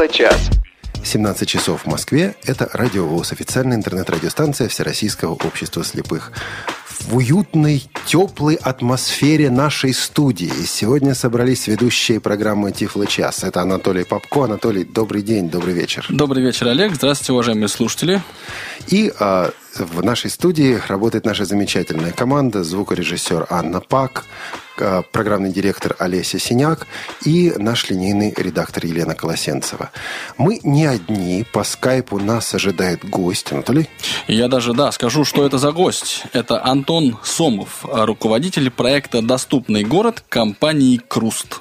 Тифло-час. 17 часов в Москве. Это Радио ВОЗ, официальная интернет-радиостанция Всероссийского общества слепых. В уютной, теплой атмосфере нашей студии сегодня собрались ведущие программы Тифло час. Это Анатолий Попко. Анатолий, добрый день, добрый вечер. Добрый вечер, Олег. Здравствуйте, уважаемые слушатели. И а, в нашей студии работает наша замечательная команда. Звукорежиссер Анна Пак, Э, программный директор Олеся Синяк и наш линейный редактор Елена Колосенцева. Мы не одни. По скайпу нас ожидает гость. Анатолий? Я даже, да, скажу, что это за гость. Это Антон Сомов, руководитель проекта «Доступный город» компании «Круст».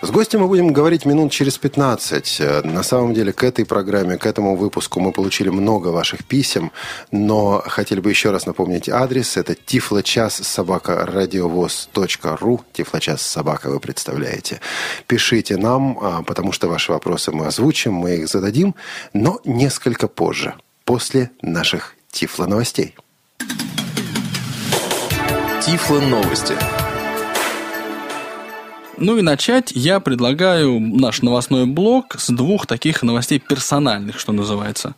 С гостем мы будем говорить минут через 15. Э, на самом деле, к этой программе, к этому выпуску мы получили много ваших писем, но хотели бы еще раз напомнить адрес. Это тифлочас собака радиовоз.ру. Тифлочас собака вы представляете. Пишите нам, а, потому что ваши вопросы мы озвучим, мы их зададим, но несколько позже, после наших Тифло новостей. Тифло новости. Ну и начать я предлагаю наш новостной блок с двух таких новостей персональных, что называется.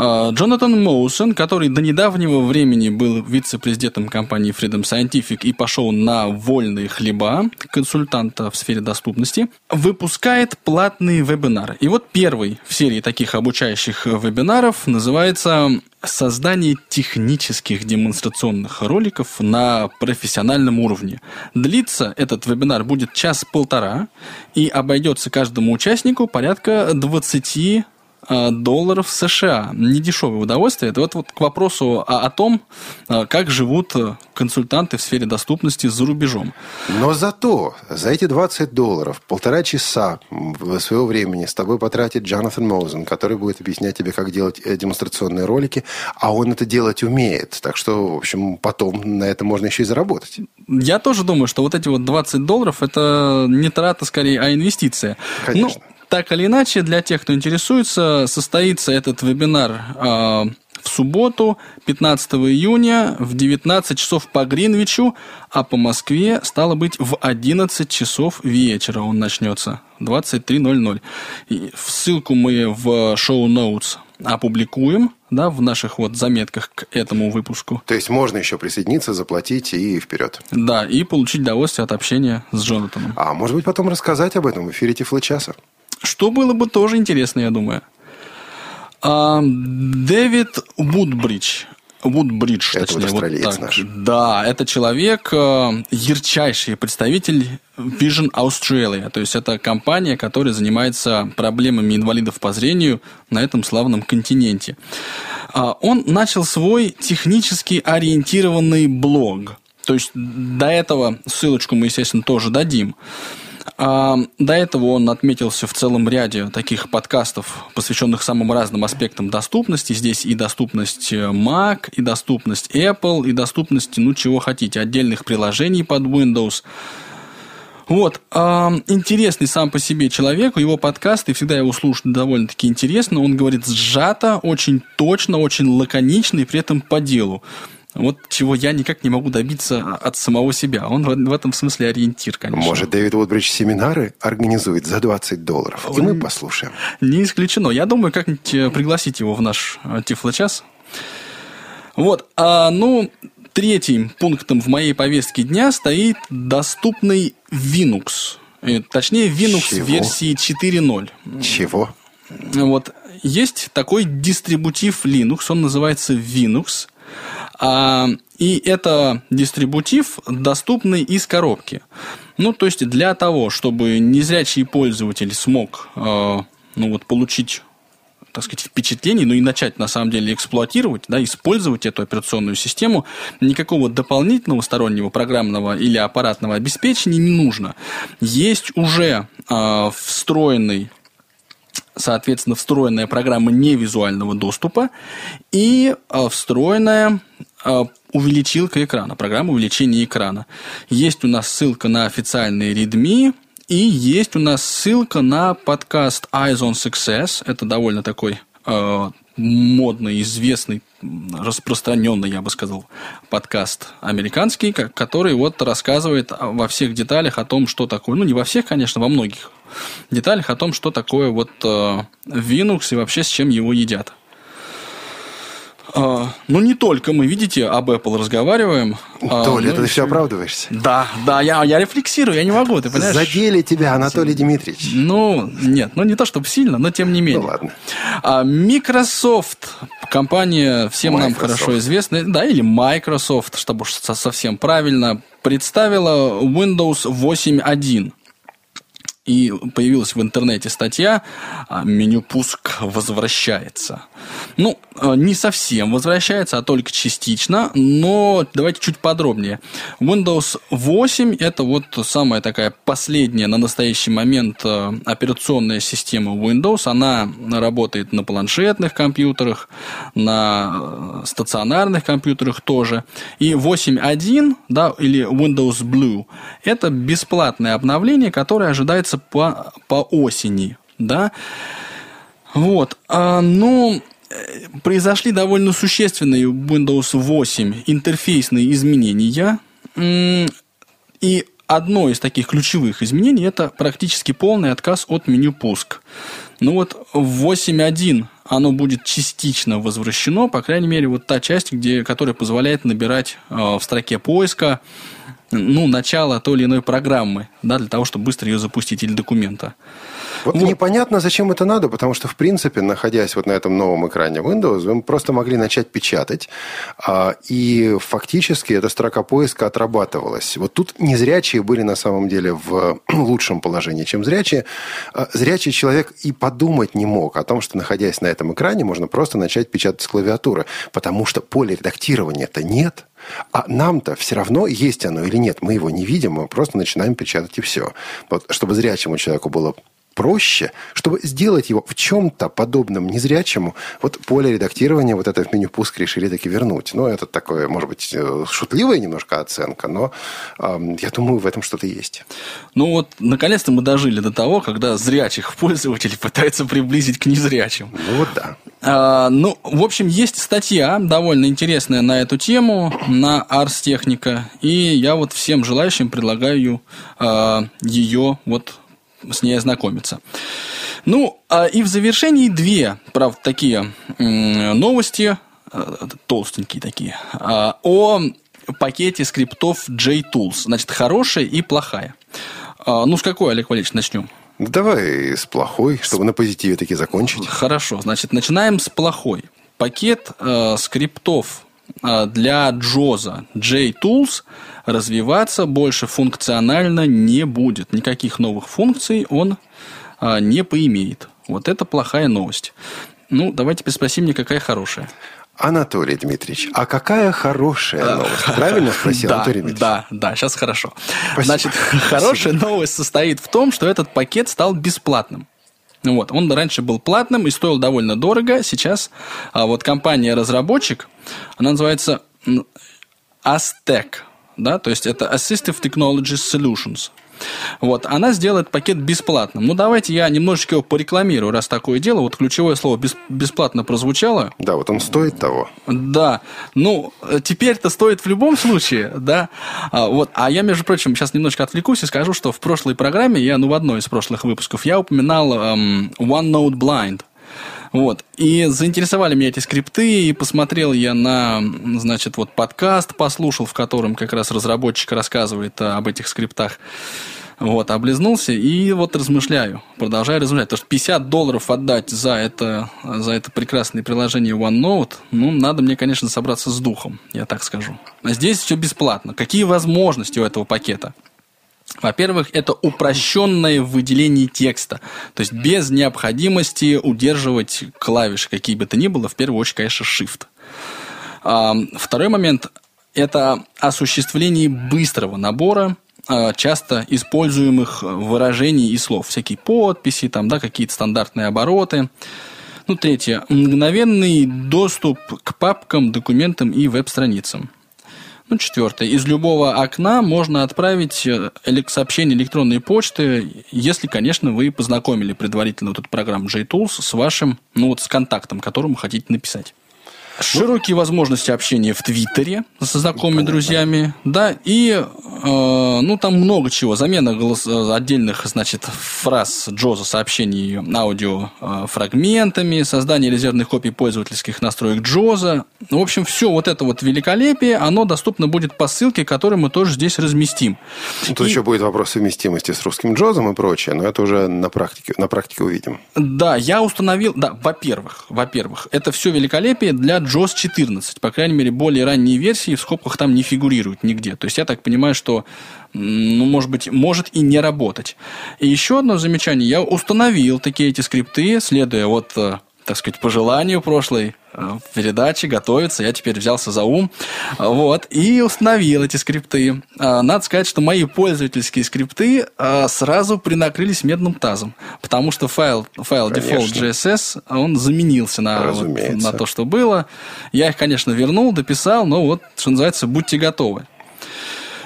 А, Джонатан Моусон, который до недавнего времени был вице-президентом компании Freedom Scientific и пошел на вольные хлеба консультанта в сфере доступности, выпускает платные вебинары. И вот первый в серии таких обучающих вебинаров называется создание технических демонстрационных роликов на профессиональном уровне. Длится этот вебинар будет час-полтора и обойдется каждому участнику порядка 20 Э, долларов США. Не дешевое удовольствие. Это вот, вот к вопросу о, о том, э, как живут э, консультанты в сфере доступности за рубежом. Но зато за эти 20 долларов полтора часа своего времени с тобой потратит Джонатан Моузен, который будет объяснять тебе, как делать демонстрационные ролики, а он это делать умеет. Так что, в общем, потом на это можно еще и заработать. Я тоже думаю, что вот эти вот 20 долларов это не трата скорее, а инвестиция. Конечно. Ну, так или иначе, для тех, кто интересуется, состоится этот вебинар э, в субботу, 15 июня, в 19 часов по Гринвичу, а по Москве, стало быть, в 11 часов вечера он начнется, 23.00. И ссылку мы в шоу-ноутс опубликуем, да, в наших вот заметках к этому выпуску. То есть можно еще присоединиться, заплатить и вперед. Да, и получить удовольствие от общения с Джонатаном. А может быть потом рассказать об этом в эфире Тифло часа. Что было бы тоже интересно, я думаю. А, Дэвид Вудбридж. Вудбридж, это точнее. Вот так. наш. Да, это человек, э, ярчайший представитель Vision Australia. То есть, это компания, которая занимается проблемами инвалидов по зрению на этом славном континенте. А, он начал свой технически ориентированный блог. То есть, до этого ссылочку мы, естественно, тоже дадим. До этого он отметился в целом ряде таких подкастов, посвященных самым разным аспектам доступности. Здесь и доступность Mac, и доступность Apple, и доступность, ну, чего хотите, отдельных приложений под Windows. Вот, э, интересный сам по себе человек, его подкасты, всегда его слушать довольно-таки интересно. Он говорит сжато, очень точно, очень лаконично и при этом по делу. Вот чего я никак не могу добиться от самого себя. Он в, этом смысле ориентир, конечно. Может, Дэвид Уотбридж семинары организует за 20 долларов, и мы послушаем. Не исключено. Я думаю, как-нибудь э, пригласить его в наш э, Тифло-час. Вот, а, ну, третьим пунктом в моей повестке дня стоит доступный Linux. Э, точнее, Linux Чего? версии 4.0. Чего? Вот, есть такой дистрибутив Linux, он называется Linux – а, и это дистрибутив, доступный из коробки. Ну, то есть для того, чтобы незрячий пользователь смог а, ну, вот, получить так сказать, впечатлений, ну и начать на самом деле эксплуатировать, да, использовать эту операционную систему, никакого дополнительного стороннего программного или аппаратного обеспечения не нужно. Есть уже э, встроенный соответственно, встроенная программа невизуального доступа и а, встроенная а, увеличилка экрана, программа увеличения экрана. Есть у нас ссылка на официальный Redmi, и есть у нас ссылка на подкаст Eyes on Success. Это довольно такой э, модный, известный, распространенный, я бы сказал, подкаст американский, который вот рассказывает во всех деталях о том, что такое, ну не во всех, конечно, во многих деталях о том, что такое вот э, Linux и вообще с чем его едят. А, ну, не только мы, видите, об Apple разговариваем. А, Толя, ну, ты все оправдываешься. Да, да, я, я рефлексирую, я не могу, ты понимаешь? Задели тебя, Анатолий Дмитриевич. Ну, нет, ну не то чтобы сильно, но тем не менее. Ну, ладно. А, Microsoft, компания всем Microsoft. нам хорошо известная, да, или Microsoft, чтобы уж совсем правильно, представила Windows 8.1 и появилась в интернете статья а, «Меню пуск возвращается». Ну, а, не совсем возвращается, а только частично, но давайте чуть подробнее. Windows 8 – это вот самая такая последняя на настоящий момент а, операционная система Windows. Она работает на планшетных компьютерах, на стационарных компьютерах тоже. И 8.1, да, или Windows Blue – это бесплатное обновление, которое ожидается по, по осени, да. Вот, а, ну, произошли довольно существенные в Windows 8 интерфейсные изменения, и одно из таких ключевых изменений – это практически полный отказ от меню пуск. Ну вот в 8.1 оно будет частично возвращено, по крайней мере, вот та часть, где, которая позволяет набирать э, в строке поиска ну, начало той или иной программы, да, для того, чтобы быстро ее запустить или документа. Вот, вот непонятно, зачем это надо, потому что, в принципе, находясь вот на этом новом экране Windows, вы просто могли начать печатать, а, и фактически эта строка поиска отрабатывалась. Вот тут незрячие были на самом деле в лучшем положении, чем зрячие. А, зрячий человек и подумать не мог о том, что, находясь на этом экране, можно просто начать печатать с клавиатуры, потому что поле редактирования-то нет. А нам-то все равно есть оно или нет. Мы его не видим, мы просто начинаем печатать и все. Вот, чтобы зрячему человеку было проще, чтобы сделать его в чем-то подобном незрячему, вот поле редактирования, вот это в меню пуск решили таки вернуть. Ну, это такое, может быть, э, шутливая немножко оценка, но э, я думаю, в этом что-то есть. Ну вот, наконец-то мы дожили до того, когда зрячих пользователей пытаются приблизить к незрячим. Ну вот да. А, ну, в общем, есть статья довольно интересная на эту тему на Ars Technica, и я вот всем желающим предлагаю а, ее вот с ней ознакомиться. Ну, а и в завершении две, правда, такие новости, э, толстенькие такие, а, о пакете скриптов JTools. Значит, хорошая и плохая. А, ну, с какой, Олег Валерьевич, начнем? Давай с плохой, чтобы на позитиве таки закончить. Хорошо, значит, начинаем с плохой. Пакет э, скриптов э, для Джоза JTools развиваться больше функционально не будет. Никаких новых функций он а, не поимеет. Вот это плохая новость. Ну, давайте теперь спроси мне, какая хорошая. Анатолий Дмитриевич, а какая хорошая новость? Правильно спросил да, Анатолий Дмитриевич? Да, да, сейчас хорошо. Спасибо. Значит, хорошая новость состоит в том, что этот пакет стал бесплатным. Вот. Он раньше был платным и стоил довольно дорого. Сейчас а, вот компания-разработчик, она называется Aztec да, то есть это Assistive Technology Solutions. Вот, она сделает пакет бесплатным. Ну, давайте я немножечко его порекламирую, раз такое дело. Вот ключевое слово бес, «бесплатно» прозвучало. Да, вот он стоит того. Да. Ну, теперь-то стоит в любом случае, да. А, вот. а я, между прочим, сейчас немножечко отвлекусь и скажу, что в прошлой программе, я, ну, в одной из прошлых выпусков, я упоминал эм, OneNote Blind. Вот. И заинтересовали меня эти скрипты, и посмотрел я на, значит, вот подкаст послушал, в котором как раз разработчик рассказывает об этих скриптах. Вот, облизнулся и вот размышляю, продолжаю размышлять. То, что 50 долларов отдать за это, за это прекрасное приложение OneNote, ну, надо мне, конечно, собраться с духом, я так скажу. А здесь все бесплатно. Какие возможности у этого пакета? Во-первых, это упрощенное выделение текста, то есть без необходимости удерживать клавиши, какие бы то ни было, в первую очередь, конечно, Shift. А, второй момент – это осуществление быстрого набора а, часто используемых выражений и слов, всякие подписи, там, да, какие-то стандартные обороты. Ну, третье – мгновенный доступ к папкам, документам и веб-страницам. Ну, четвертое. Из любого окна можно отправить э, сообщение электронной почты, если, конечно, вы познакомили предварительно вот эту программу JTools с вашим, ну вот с контактом, которому хотите написать. Широкие возможности общения в Твиттере со знакомыми друзьями, да, и, э, ну, там много чего. Замена голос, э, отдельных, значит, фраз Джоза сообщений аудио э, фрагментами, создание резервных копий пользовательских настроек Джоза. В общем, все вот это вот великолепие, оно доступно будет по ссылке, которую мы тоже здесь разместим. Тут и... еще будет вопрос совместимости с русским Джозом и прочее, но это уже на практике, на практике увидим. Да, я установил, да, во-первых, во-первых, это все великолепие для JOS 14. По крайней мере, более ранние версии в скобках там не фигурируют нигде. То есть я так понимаю, что ну, может быть, может и не работать. И еще одно замечание. Я установил такие эти скрипты, следуя вот э, так сказать, по желанию прошлой э, передачи готовиться. Я теперь взялся за ум. Вот. И установил эти скрипты. А, надо сказать, что мои пользовательские скрипты а, сразу принакрылись медным тазом. Потому что файл, файл default.js, он заменился на, вот, на то, что было. Я их, конечно, вернул, дописал, но вот, что называется, будьте готовы.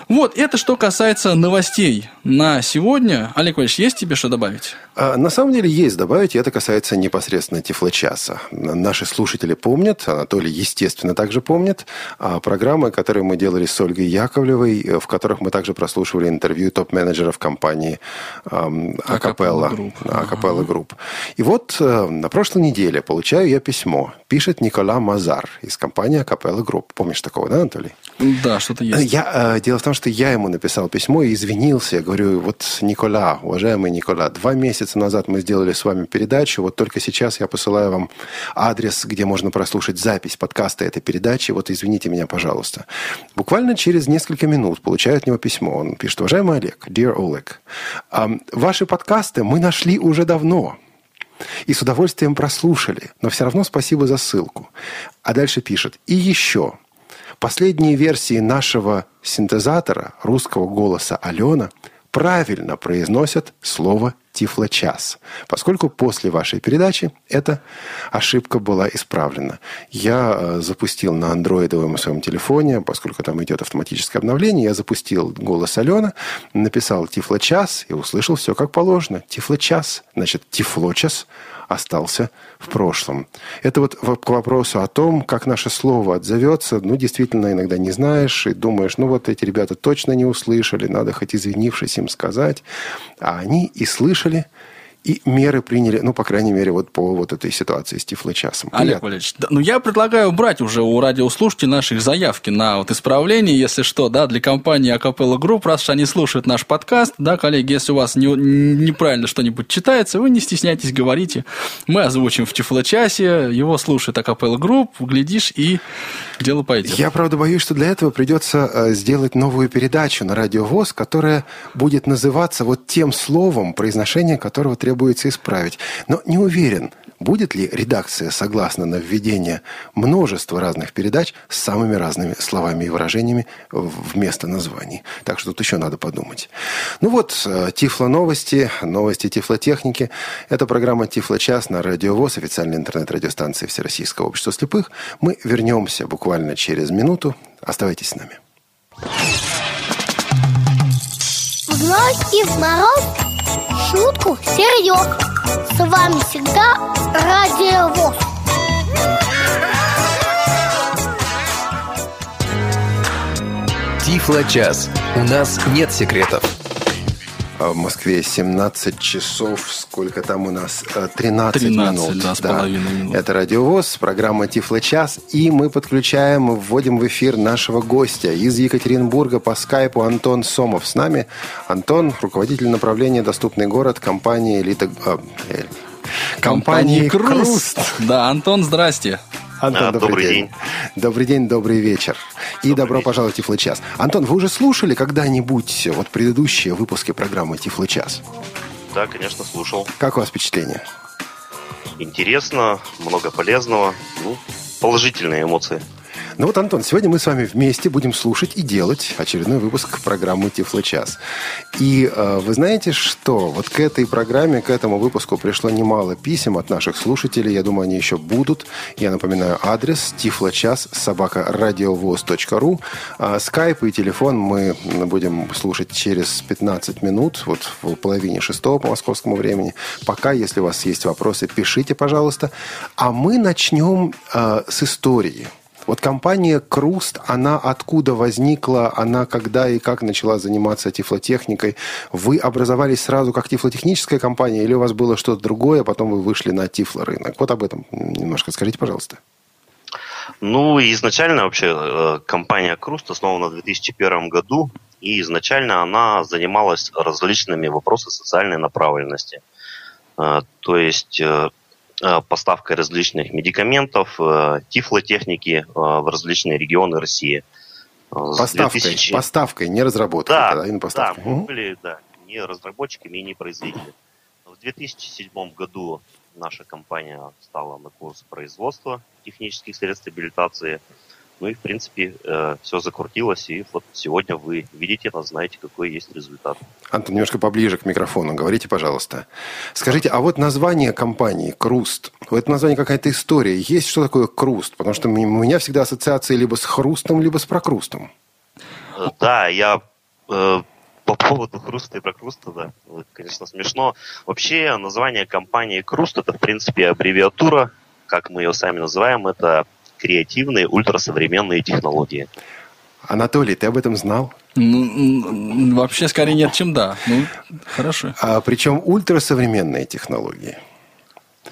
Вот, это что касается новостей на сегодня. Олег Валерьевич, есть тебе что добавить? А, на самом деле есть добавить, и это касается непосредственно Тифлочаса. Наши слушатели помнят, Анатолий, естественно, также помнит, а, программы, которые мы делали с Ольгой Яковлевой, э, в которых мы также прослушивали интервью топ-менеджеров компании Acapela Acapela Group. И вот э, на прошлой неделе получаю я письмо. Пишет Никола Мазар из компании Acapela Group. Помнишь такого, да, Анатолий? Да, что-то есть. Я, э, дело в том, что я ему написал письмо и извинился. Я говорю, вот Никола, уважаемый Никола, два месяца назад мы сделали с вами передачу, вот только сейчас я посылаю вам адрес, где можно прослушать запись подкаста этой передачи. Вот извините меня, пожалуйста. Буквально через несколько минут получаю от него письмо. Он пишет, уважаемый Олег, dear Oleg, ваши подкасты мы нашли уже давно и с удовольствием прослушали, но все равно спасибо за ссылку. А дальше пишет, и еще – Последние версии нашего синтезатора русского голоса Алена правильно произносят слово «тифлочас», поскольку после вашей передачи эта ошибка была исправлена. Я э, запустил на андроидовом своем телефоне, поскольку там идет автоматическое обновление, я запустил голос Алена, написал «тифлочас» и услышал все как положено. «Тифлочас», значит, «тифлочас», остался в прошлом. Это вот к вопросу о том, как наше слово отзовется. Ну, действительно, иногда не знаешь и думаешь, ну, вот эти ребята точно не услышали, надо хоть извинившись им сказать. А они и слышали, и меры приняли, ну, по крайней мере, вот по вот этой ситуации с Тифлочасом. Олег Валерьевич, да, ну, я предлагаю брать уже у радиослушателей наших заявки на вот исправление, если что, да, для компании Acapela Group, раз они слушают наш подкаст, да, коллеги, если у вас не, неправильно что-нибудь читается, вы не стесняйтесь, говорите. Мы озвучим в Тифлочасе, его слушает Acapela Group, глядишь, и дело пойдет. Я, правда, боюсь, что для этого придется э, сделать новую передачу на Радио ВОЗ, которая будет называться вот тем словом, произношение которого требуется требуется исправить. Но не уверен, будет ли редакция согласна на введение множества разных передач с самыми разными словами и выражениями вместо названий. Так что тут еще надо подумать. Ну вот, э, Тифло новости, новости Тифлотехники. Это программа Тифло час на Радио ВОЗ, официальной интернет-радиостанции Всероссийского общества слепых. Мы вернемся буквально через минуту. Оставайтесь с нами. Вновь и в мороз шутку серьез. С вами всегда Радио ВОЗ. Тифло-час. У нас нет секретов. А в Москве 17 часов, сколько там у нас? 13, 13 минут. Да, с да. минут. Это Радиовоз, программа Тифло-час. И мы подключаем, вводим в эфир нашего гостя из Екатеринбурга по скайпу Антон Сомов. С нами Антон, руководитель направления «Доступный город» компании «Элита...» э, э компании «Круст». Да, Антон, здрасте. Антон, а, добрый, добрый день. день. Добрый день, добрый вечер. Добрый и добро вечер. пожаловать в Тифлы час. Антон, вы уже слушали когда-нибудь вот предыдущие выпуски программы Тифлы час? Да, конечно, слушал. Как у вас впечатление? Интересно, много полезного, ну, положительные эмоции. Ну вот, Антон, сегодня мы с вами вместе будем слушать и делать очередной выпуск программы Тифло-час. И э, вы знаете, что вот к этой программе, к этому выпуску пришло немало писем от наших слушателей. Я думаю, они еще будут. Я напоминаю адрес тифлочас собака радиовоз.ру. А скайп и телефон мы будем слушать через 15 минут, вот в половине шестого по московскому времени. Пока, если у вас есть вопросы, пишите, пожалуйста. А мы начнем э, с истории. Вот компания Круст, она откуда возникла, она когда и как начала заниматься тифлотехникой? Вы образовались сразу как тифлотехническая компания или у вас было что-то другое, а потом вы вышли на тифлорынок? Вот об этом немножко скажите, пожалуйста. Ну, изначально вообще э, компания Круст основана в 2001 году, и изначально она занималась различными вопросами социальной направленности. Э, то есть э, поставкой различных медикаментов, э, тифлотехники э, в различные регионы России. Поставкой, 2000... поставкой не разработкой. Да, да, да мы были да, не разработчиками и не производителями. В 2007 году наша компания стала на курс производства технических средств стабилитации – ну и, в принципе, э, все закрутилось, и вот сегодня вы видите нас, знаете, какой есть результат. Антон, немножко поближе к микрофону. Говорите, пожалуйста. Скажите, а вот название компании «Круст», у этого названия какая-то история. Есть что такое «Круст»? Потому что у меня всегда ассоциации либо с хрустом, либо с прокрустом. Э, да, я э, по поводу хруста и прокруста, да, конечно, смешно. Вообще, название компании «Круст» это, в принципе, аббревиатура, как мы ее сами называем, это креативные ультрасовременные технологии. Анатолий, ты об этом знал? Ну, вообще, скорее нет, чем да. Ну, хорошо. А причем ультрасовременные технологии.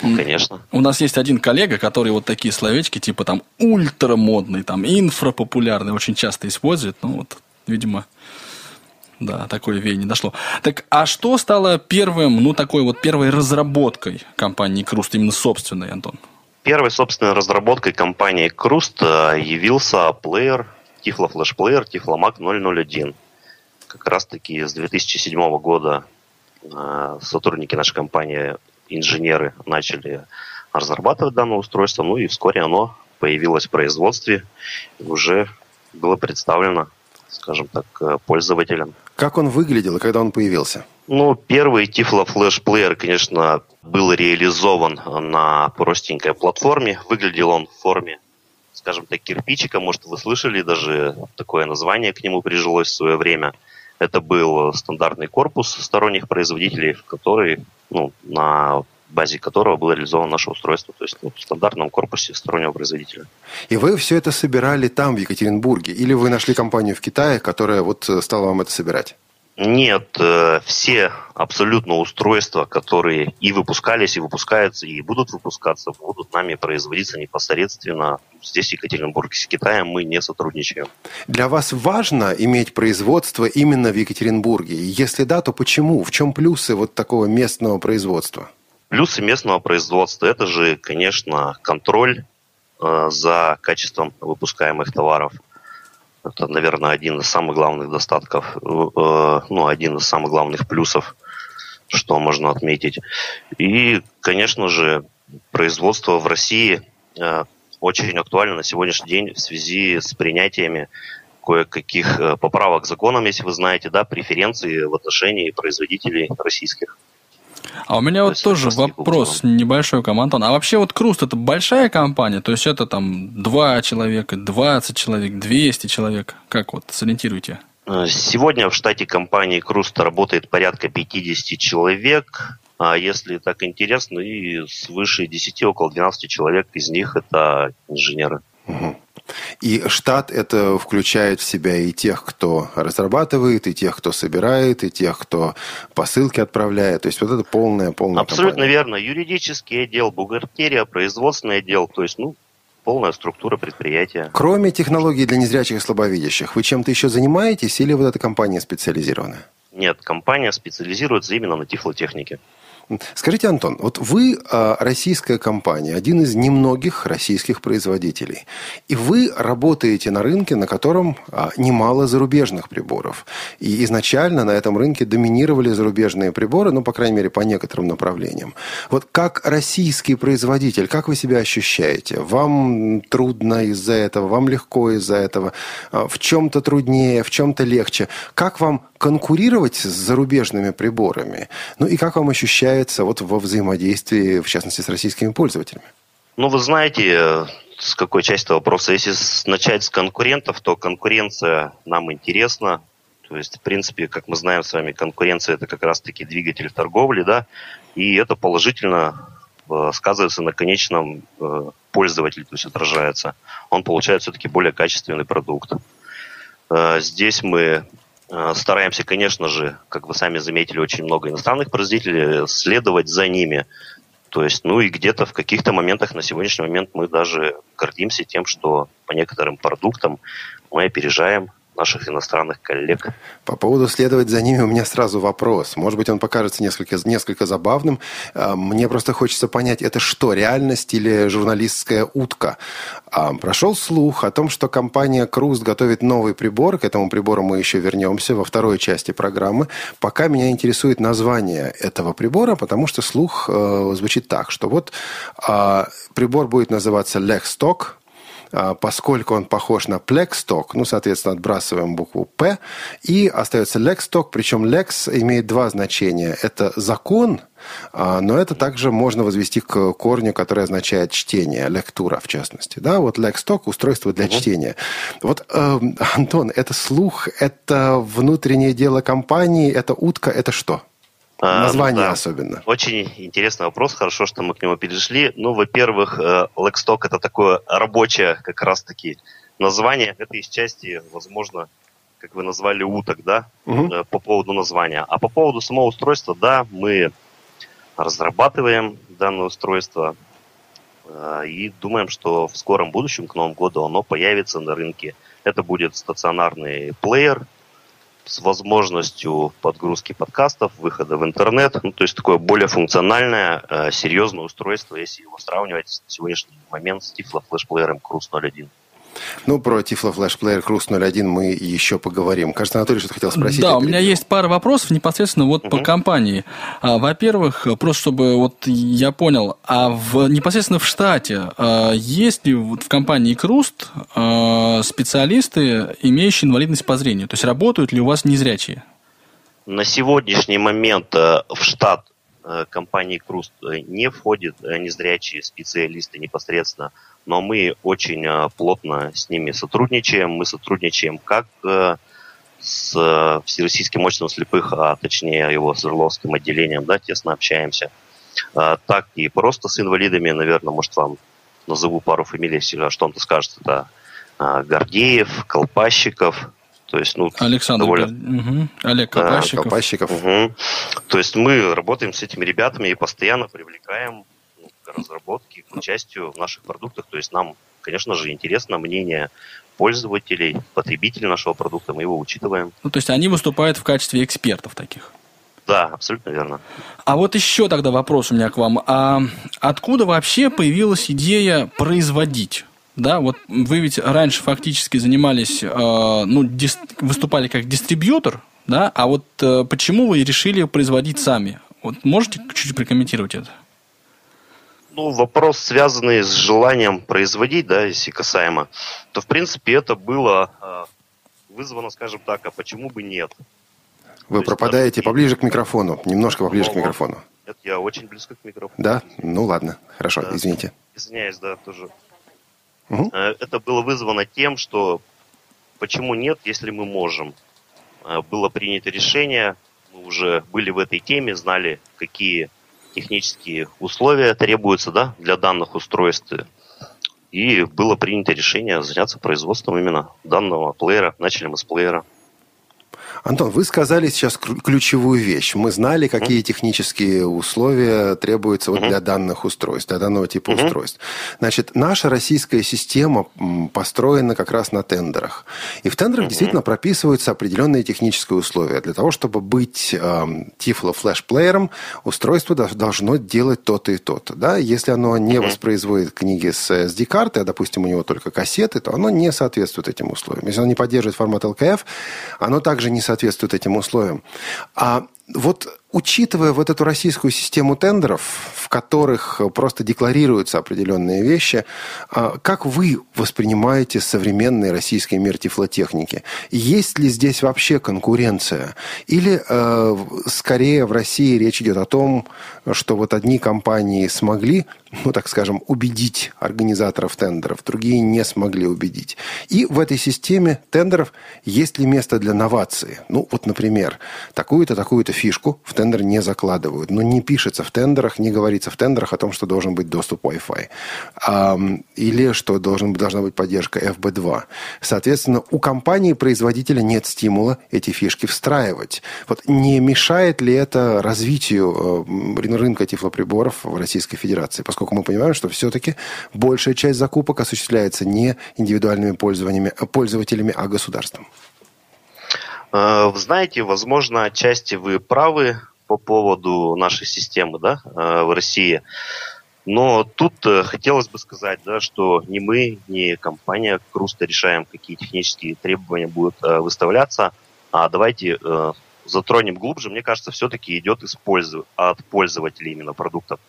Конечно. У нас есть один коллега, который вот такие словечки, типа там ультрамодный, там инфрапопулярный, очень часто использует. Ну, вот, видимо, да, такое веяние дошло. Так, а что стало первым, ну, такой вот первой разработкой компании Круст, именно собственной, Антон? Первой, собственно, разработкой компании Крust э, явился плеер, Tiflo Flash Player Tiflomac 001. Как раз таки с 2007 года э, сотрудники нашей компании, инженеры, начали разрабатывать данное устройство, ну и вскоре оно появилось в производстве и уже было представлено, скажем так, э, пользователям. Как он выглядел и когда он появился? Ну, первый Tiflo Flash Player, конечно, был реализован на простенькой платформе. Выглядел он в форме, скажем так, кирпичика. Может, вы слышали, даже такое название к нему прижилось в свое время. Это был стандартный корпус сторонних производителей, который, ну, на базе которого было реализовано наше устройство, то есть ну, в стандартном корпусе стороннего производителя. И вы все это собирали там, в Екатеринбурге, или вы нашли компанию в Китае, которая вот э, стала вам это собирать? Нет, э, все абсолютно устройства, которые и выпускались, и выпускаются, и будут выпускаться, будут нами производиться непосредственно здесь, в Екатеринбурге. С Китаем мы не сотрудничаем. Для вас важно иметь производство именно в Екатеринбурге? Если да, то почему? В чем плюсы вот такого местного производства? Плюсы местного производства – это же, конечно, контроль э, за качеством выпускаемых товаров. Это, наверное, один из самых главных достатков, э, ну, один из самых главных плюсов, что можно отметить. И, конечно же, производство в России э, очень актуально на сегодняшний день в связи с принятиями кое-каких э, поправок к законам, если вы знаете, да, преференции в отношении производителей российских. А у меня то вот тоже вопрос небольшой к Антон. А вообще вот Круст это большая компания? То есть это там 2 человека, 20 человек, 200 человек? Как вот, сориентируйте. Э, сегодня в штате компании Круст работает порядка 50 человек. А если так интересно, и свыше 10, около 12 человек из них это инженеры. Угу. И штат это включает в себя и тех, кто разрабатывает, и тех, кто собирает, и тех, кто посылки отправляет. То есть вот это полная, полная Абсолютно компания. верно. Юридический отдел, бухгалтерия, производственный отдел. То есть, ну, полная структура предприятия. Кроме технологий для незрячих и слабовидящих, вы чем-то еще занимаетесь или вот эта компания специализирована? Нет, компания специализируется именно на тифлотехнике. Скажите, Антон, вот вы а, российская компания, один из немногих российских производителей, и вы работаете на рынке, на котором а, немало зарубежных приборов. И изначально на этом рынке доминировали зарубежные приборы, ну, по крайней мере, по некоторым направлениям. Вот как российский производитель, как вы себя ощущаете? Вам трудно из-за этого, вам легко из-за этого, а, в чем-то труднее, в чем-то легче. Как вам конкурировать с зарубежными приборами? Ну и как вам ощущается вот во взаимодействии, в частности, с российскими пользователями? Ну, вы знаете, э, с какой части вопроса. Если начать с конкурентов, то конкуренция нам интересна. То есть, в принципе, как мы знаем с вами, конкуренция – это как раз-таки двигатель в торговле, да, и это положительно э, сказывается на конечном э, пользователе, то есть отражается. Он получает все-таки более качественный продукт. Здесь мы стараемся, конечно же, как вы сами заметили, очень много иностранных производителей, следовать за ними. То есть, ну и где-то в каких-то моментах на сегодняшний момент мы даже гордимся тем, что по некоторым продуктам мы опережаем наших иностранных коллег. По поводу следовать за ними у меня сразу вопрос. Может быть, он покажется несколько, несколько забавным. А, мне просто хочется понять, это что, реальность или журналистская утка? А, прошел слух о том, что компания Круст готовит новый прибор. К этому прибору мы еще вернемся во второй части программы. Пока меня интересует название этого прибора, потому что слух э, звучит так, что вот э, прибор будет называться Lexstock, а, поскольку он похож на Plexstock, ну, соответственно, отбрасываем букву П, и остается Lexstock, причем Lex имеет два значения. Это закон, а, но это также можно возвести к корню, который означает чтение, лектура в частности. Да, вот Lexstock – устройство для угу. чтения. Вот, э, Антон, это слух, это внутреннее дело компании, это утка, это что? А, Название да. особенно. Очень интересный вопрос. Хорошо, что мы к нему перешли. Ну, во-первых, Лэксток это такое рабочее как раз-таки название. Это из части, возможно, как вы назвали, уток, да, угу. по поводу названия. А по поводу самого устройства, да, мы разрабатываем данное устройство э, и думаем, что в скором будущем, к Новому году, оно появится на рынке. Это будет стационарный плеер, с возможностью подгрузки подкастов, выхода в интернет. Ну, то есть такое более функциональное, э, серьезное устройство, если его сравнивать на сегодняшний момент с Tiflo флешплеером Cruise 01. Ну, про Tiflo Flash Player Cruise 01 мы еще поговорим. Кажется, Анатолий что-то хотел спросить. Да, у меня есть пара вопросов непосредственно вот угу. по компании. А, во-первых, просто чтобы вот я понял, а в, непосредственно в штате а, есть ли вот в компании Круст а, специалисты, имеющие инвалидность по зрению? То есть работают ли у вас незрячие? На сегодняшний момент э, в штат э, компании Круст э, не входят незрячие специалисты непосредственно но мы очень э, плотно с ними сотрудничаем. Мы сотрудничаем как э, с э, Всероссийским обществом слепых, а точнее его Свердловским отделением, да, тесно общаемся, так и просто с инвалидами, наверное, может, вам назову пару фамилий, если что он-то скажет, это Гордеев, Колпащиков, то есть, ну, Александр довольно... угу. Олег Колпащиков. Колпащиков. Угу. То есть мы работаем с этими ребятами и постоянно привлекаем разработки к участию в наших продуктах. То есть нам, конечно же, интересно мнение пользователей, потребителей нашего продукта, мы его учитываем. Ну, то есть они выступают в качестве экспертов таких? Да, абсолютно верно. А вот еще тогда вопрос у меня к вам. А откуда вообще появилась идея производить? Да, вот вы ведь раньше фактически занимались, э, ну, дис, выступали как дистрибьютор, да, а вот э, почему вы решили производить сами? Вот можете чуть-чуть прокомментировать это? Ну, вопрос, связанный с желанием производить, да, если касаемо, то, в принципе, это было э, вызвано, скажем так, а почему бы нет? Вы то пропадаете есть, поближе к микрофону, немножко поближе к микрофону. Это я очень близко к микрофону. Да? Ну, ладно, хорошо, да. извините. Извиняюсь, да, тоже. Угу. Это было вызвано тем, что почему нет, если мы можем. Э, было принято решение, мы уже были в этой теме, знали, какие технические условия требуются да, для данных устройств. И было принято решение заняться производством именно данного плеера. Начали мы с плеера. Антон, вы сказали сейчас ключевую вещь. Мы знали, какие технические условия требуются вот для данных устройств, для данного типа устройств. Значит, наша российская система построена как раз на тендерах. И в тендерах действительно прописываются определенные технические условия. Для того, чтобы быть э, Tiflo флеш-плеером, устройство должно делать то-то и то-то. Да? Если оно не воспроизводит книги с SD-карты, а, допустим, у него только кассеты, то оно не соответствует этим условиям. Если оно не поддерживает формат LKF, оно также не соответствует этим условиям. А вот учитывая вот эту российскую систему тендеров, в которых просто декларируются определенные вещи, а, как вы воспринимаете современный российский мир тифлотехники? Есть ли здесь вообще конкуренция? Или э, скорее в России речь идет о том, что вот одни компании смогли, ну так скажем, убедить организаторов тендеров, другие не смогли убедить. И в этой системе тендеров есть ли место для новации? Ну вот, например, такую-то, такую-то фишку в тендер не закладывают. Но не пишется в тендерах, не говорится в тендерах о том, что должен быть доступ Wi-Fi. Или что должен, должна быть поддержка FB2. Соответственно, у компании-производителя нет стимула эти фишки встраивать. Вот не мешает ли это развитию э, рынка тифлоприборов в Российской Федерации? Поскольку мы понимаем, что все-таки большая часть закупок осуществляется не индивидуальными пользователями, а государством. Э, знаете, возможно, отчасти вы правы по поводу нашей системы да, э, в России. Но тут э, хотелось бы сказать, да, что не мы, не компания Круста решаем, какие технические требования будут выставляться, а давайте затронем глубже. Мне кажется, все-таки идет из пользы, от пользователей именно продуктов.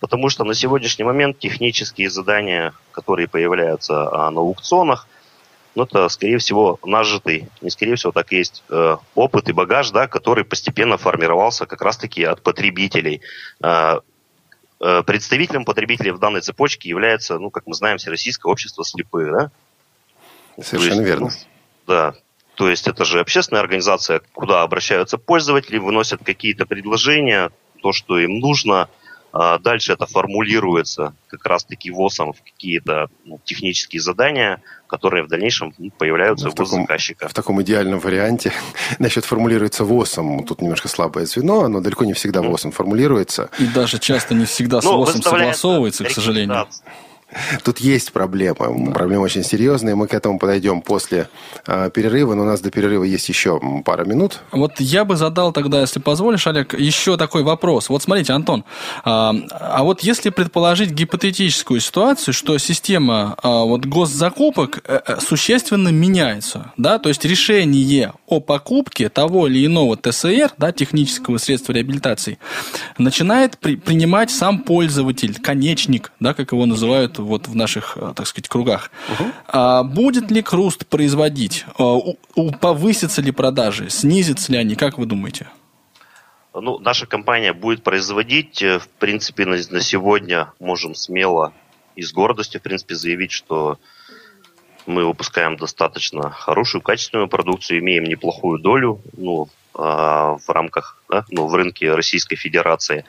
Потому что на сегодняшний момент технические задания, которые появляются а, на аукционах, ну, это, скорее всего, нажитый, не скорее всего, так и есть э, опыт и багаж, да, который постепенно формировался как раз-таки от потребителей. Э, э, представителем потребителей в данной цепочке является, ну, как мы знаем, Всероссийское общество слепых, да? Совершенно есть, верно. Ну, да, то есть это же общественная организация, куда обращаются пользователи, выносят какие-то предложения, то, что им нужно – дальше это формулируется как раз-таки ВОСом в какие-то ну, технические задания, которые в дальнейшем появляются ну, в, в заказчика. В таком идеальном варианте. Значит, формулируется ВОСом. Тут немножко слабое звено, оно далеко не всегда ВОСом формулируется. И даже часто не всегда с ну, ВОСом согласовывается, к сожалению. Тут есть проблема. Проблема очень серьезная. Мы к этому подойдем после э, перерыва, но у нас до перерыва есть еще пара минут. Вот я бы задал тогда, если позволишь, Олег, еще такой вопрос. Вот смотрите, Антон, а, а вот если предположить гипотетическую ситуацию, что система а, вот госзакупок э, э, существенно меняется, да, то есть решение о покупке того или иного ТСР, да, технического средства реабилитации, начинает при, принимать сам пользователь, конечник, да, как его называют вот в наших, э, так сказать, кругах. Угу. А будет ли Круст производить? А, повысятся ли продажи? Снизятся ли они? Как вы думаете? Ну, наша компания будет производить. Э, в принципе, на, на сегодня можем смело и с гордостью, в принципе, заявить, что мы выпускаем достаточно хорошую, качественную продукцию, имеем неплохую долю ну, а, в рамках, да, ну, в рынке Российской Федерации.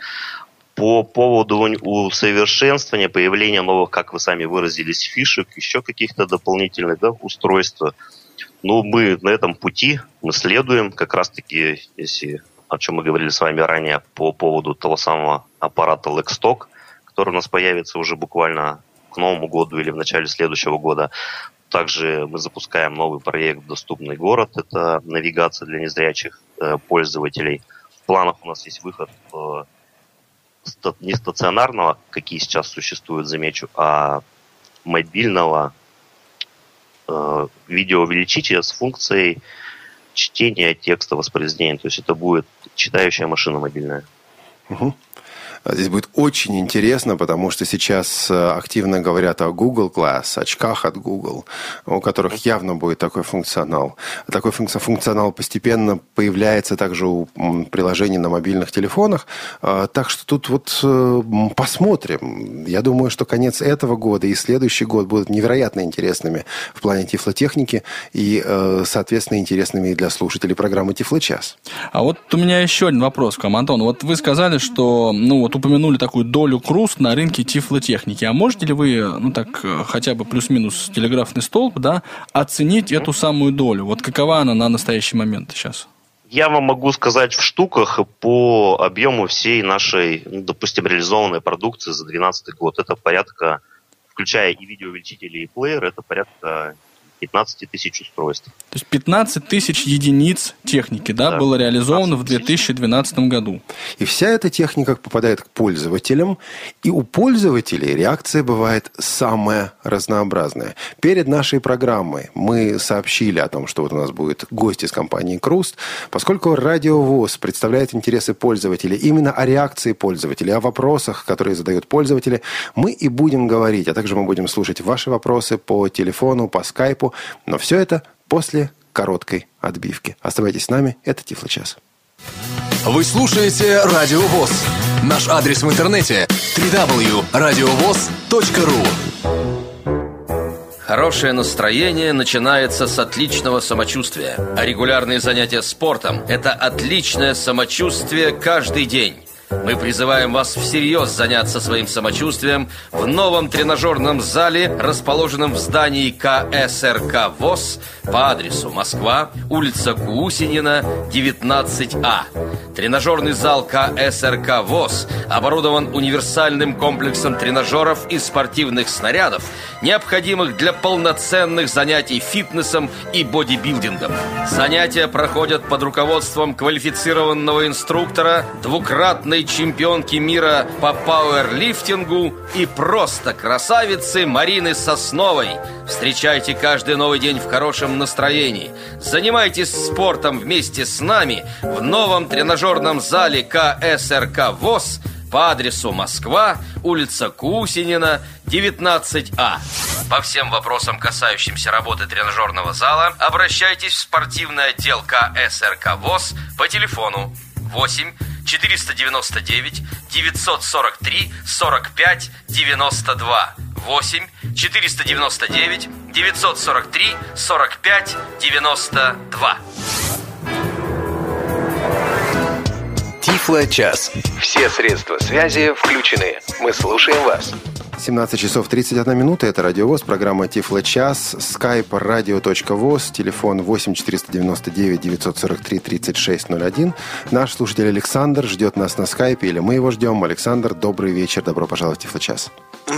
По поводу усовершенствования, появления новых, как вы сами выразились, фишек, еще каких-то дополнительных да, устройств, ну, мы на этом пути, мы следуем, как раз-таки, если о чем мы говорили с вами ранее, по поводу того самого аппарата Lexstock, который у нас появится уже буквально к Новому году или в начале следующего года. Также мы запускаем новый проект «Доступный город». Это навигация для незрячих э, пользователей. В планах у нас есть выход э, не стационарного, какие сейчас существуют, замечу, а мобильного э, видеоувеличителя с функцией чтения текста воспроизведения. То есть это будет читающая машина мобильная. Угу. Здесь будет очень интересно, потому что сейчас э, активно говорят о Google Glass, очках от Google, у которых явно будет такой функционал. Такой функционал постепенно появляется также у приложений на мобильных телефонах. А, так что тут вот э, посмотрим. Я думаю, что конец этого года и следующий год будут невероятно интересными в плане тифлотехники и, э, соответственно, интересными и для слушателей программы Тифлочас. А вот у меня еще один вопрос к вам, Антон. Вот вы сказали, что ну, вот упомянули такую долю круст на рынке тифлотехники. А можете ли вы, ну так, э, хотя бы плюс-минус телеграфный столб, да, оценить эту самую долю? Вот какова она на настоящий момент сейчас? Я вам могу сказать в штуках по объему всей нашей, ну, допустим, реализованной продукции за 2012 год. Это порядка, включая и видеоувеличители, и плеер, это порядка 15 тысяч устройств. То есть 15 тысяч единиц техники да, Да, было реализовано в 15 тысяч. 2012 году. И вся эта техника попадает к пользователям, и у пользователей реакция бывает самая разнообразная. Перед нашей программой мы сообщили о том, что вот у нас будет гость из компании «Круст», поскольку «Радиовоз» представляет интересы пользователей, именно о реакции пользователей, о вопросах, которые задают пользователи, мы и будем говорить, а также мы будем слушать ваши вопросы по телефону, по скайпу, но все это после короткой отбивки. Оставайтесь с нами, это Тифло час. Вы слушаете Радио ВОЗ. Наш адрес в интернете www.radiovoz.ru Хорошее настроение начинается с отличного самочувствия. А регулярные занятия спортом – это отличное самочувствие каждый день. Мы призываем вас всерьез заняться своим самочувствием в новом тренажерном зале, расположенном в здании КСРК ВОЗ по адресу Москва, улица Кусинина, 19А. Тренажерный зал КСРК ВОЗ оборудован универсальным комплексом тренажеров и спортивных снарядов, необходимых для полноценных занятий фитнесом и бодибилдингом. Занятия проходят под руководством квалифицированного инструктора, двукратной чемпионки мира по пауэрлифтингу и просто красавицы Марины Сосновой. Встречайте каждый новый день в хорошем настроении. Занимайтесь спортом вместе с нами в новом тренажерном зале КСРК ВОЗ по адресу Москва, улица Кусинина, 19А. По всем вопросам, касающимся работы тренажерного зала, обращайтесь в спортивный отдел КСРК ВОЗ по телефону 8 499 943 45 92 8 499 943 45 92 Тифло час. Все средства связи включены. Мы слушаем вас. 17 часов 31 минута. Это Радиовоз, программа Тифло час, skype radio.voz, телефон 8 499 943 3601. Наш слушатель Александр ждет нас на скайпе, или мы его ждем. Александр, добрый вечер, добро пожаловать в Тифло час.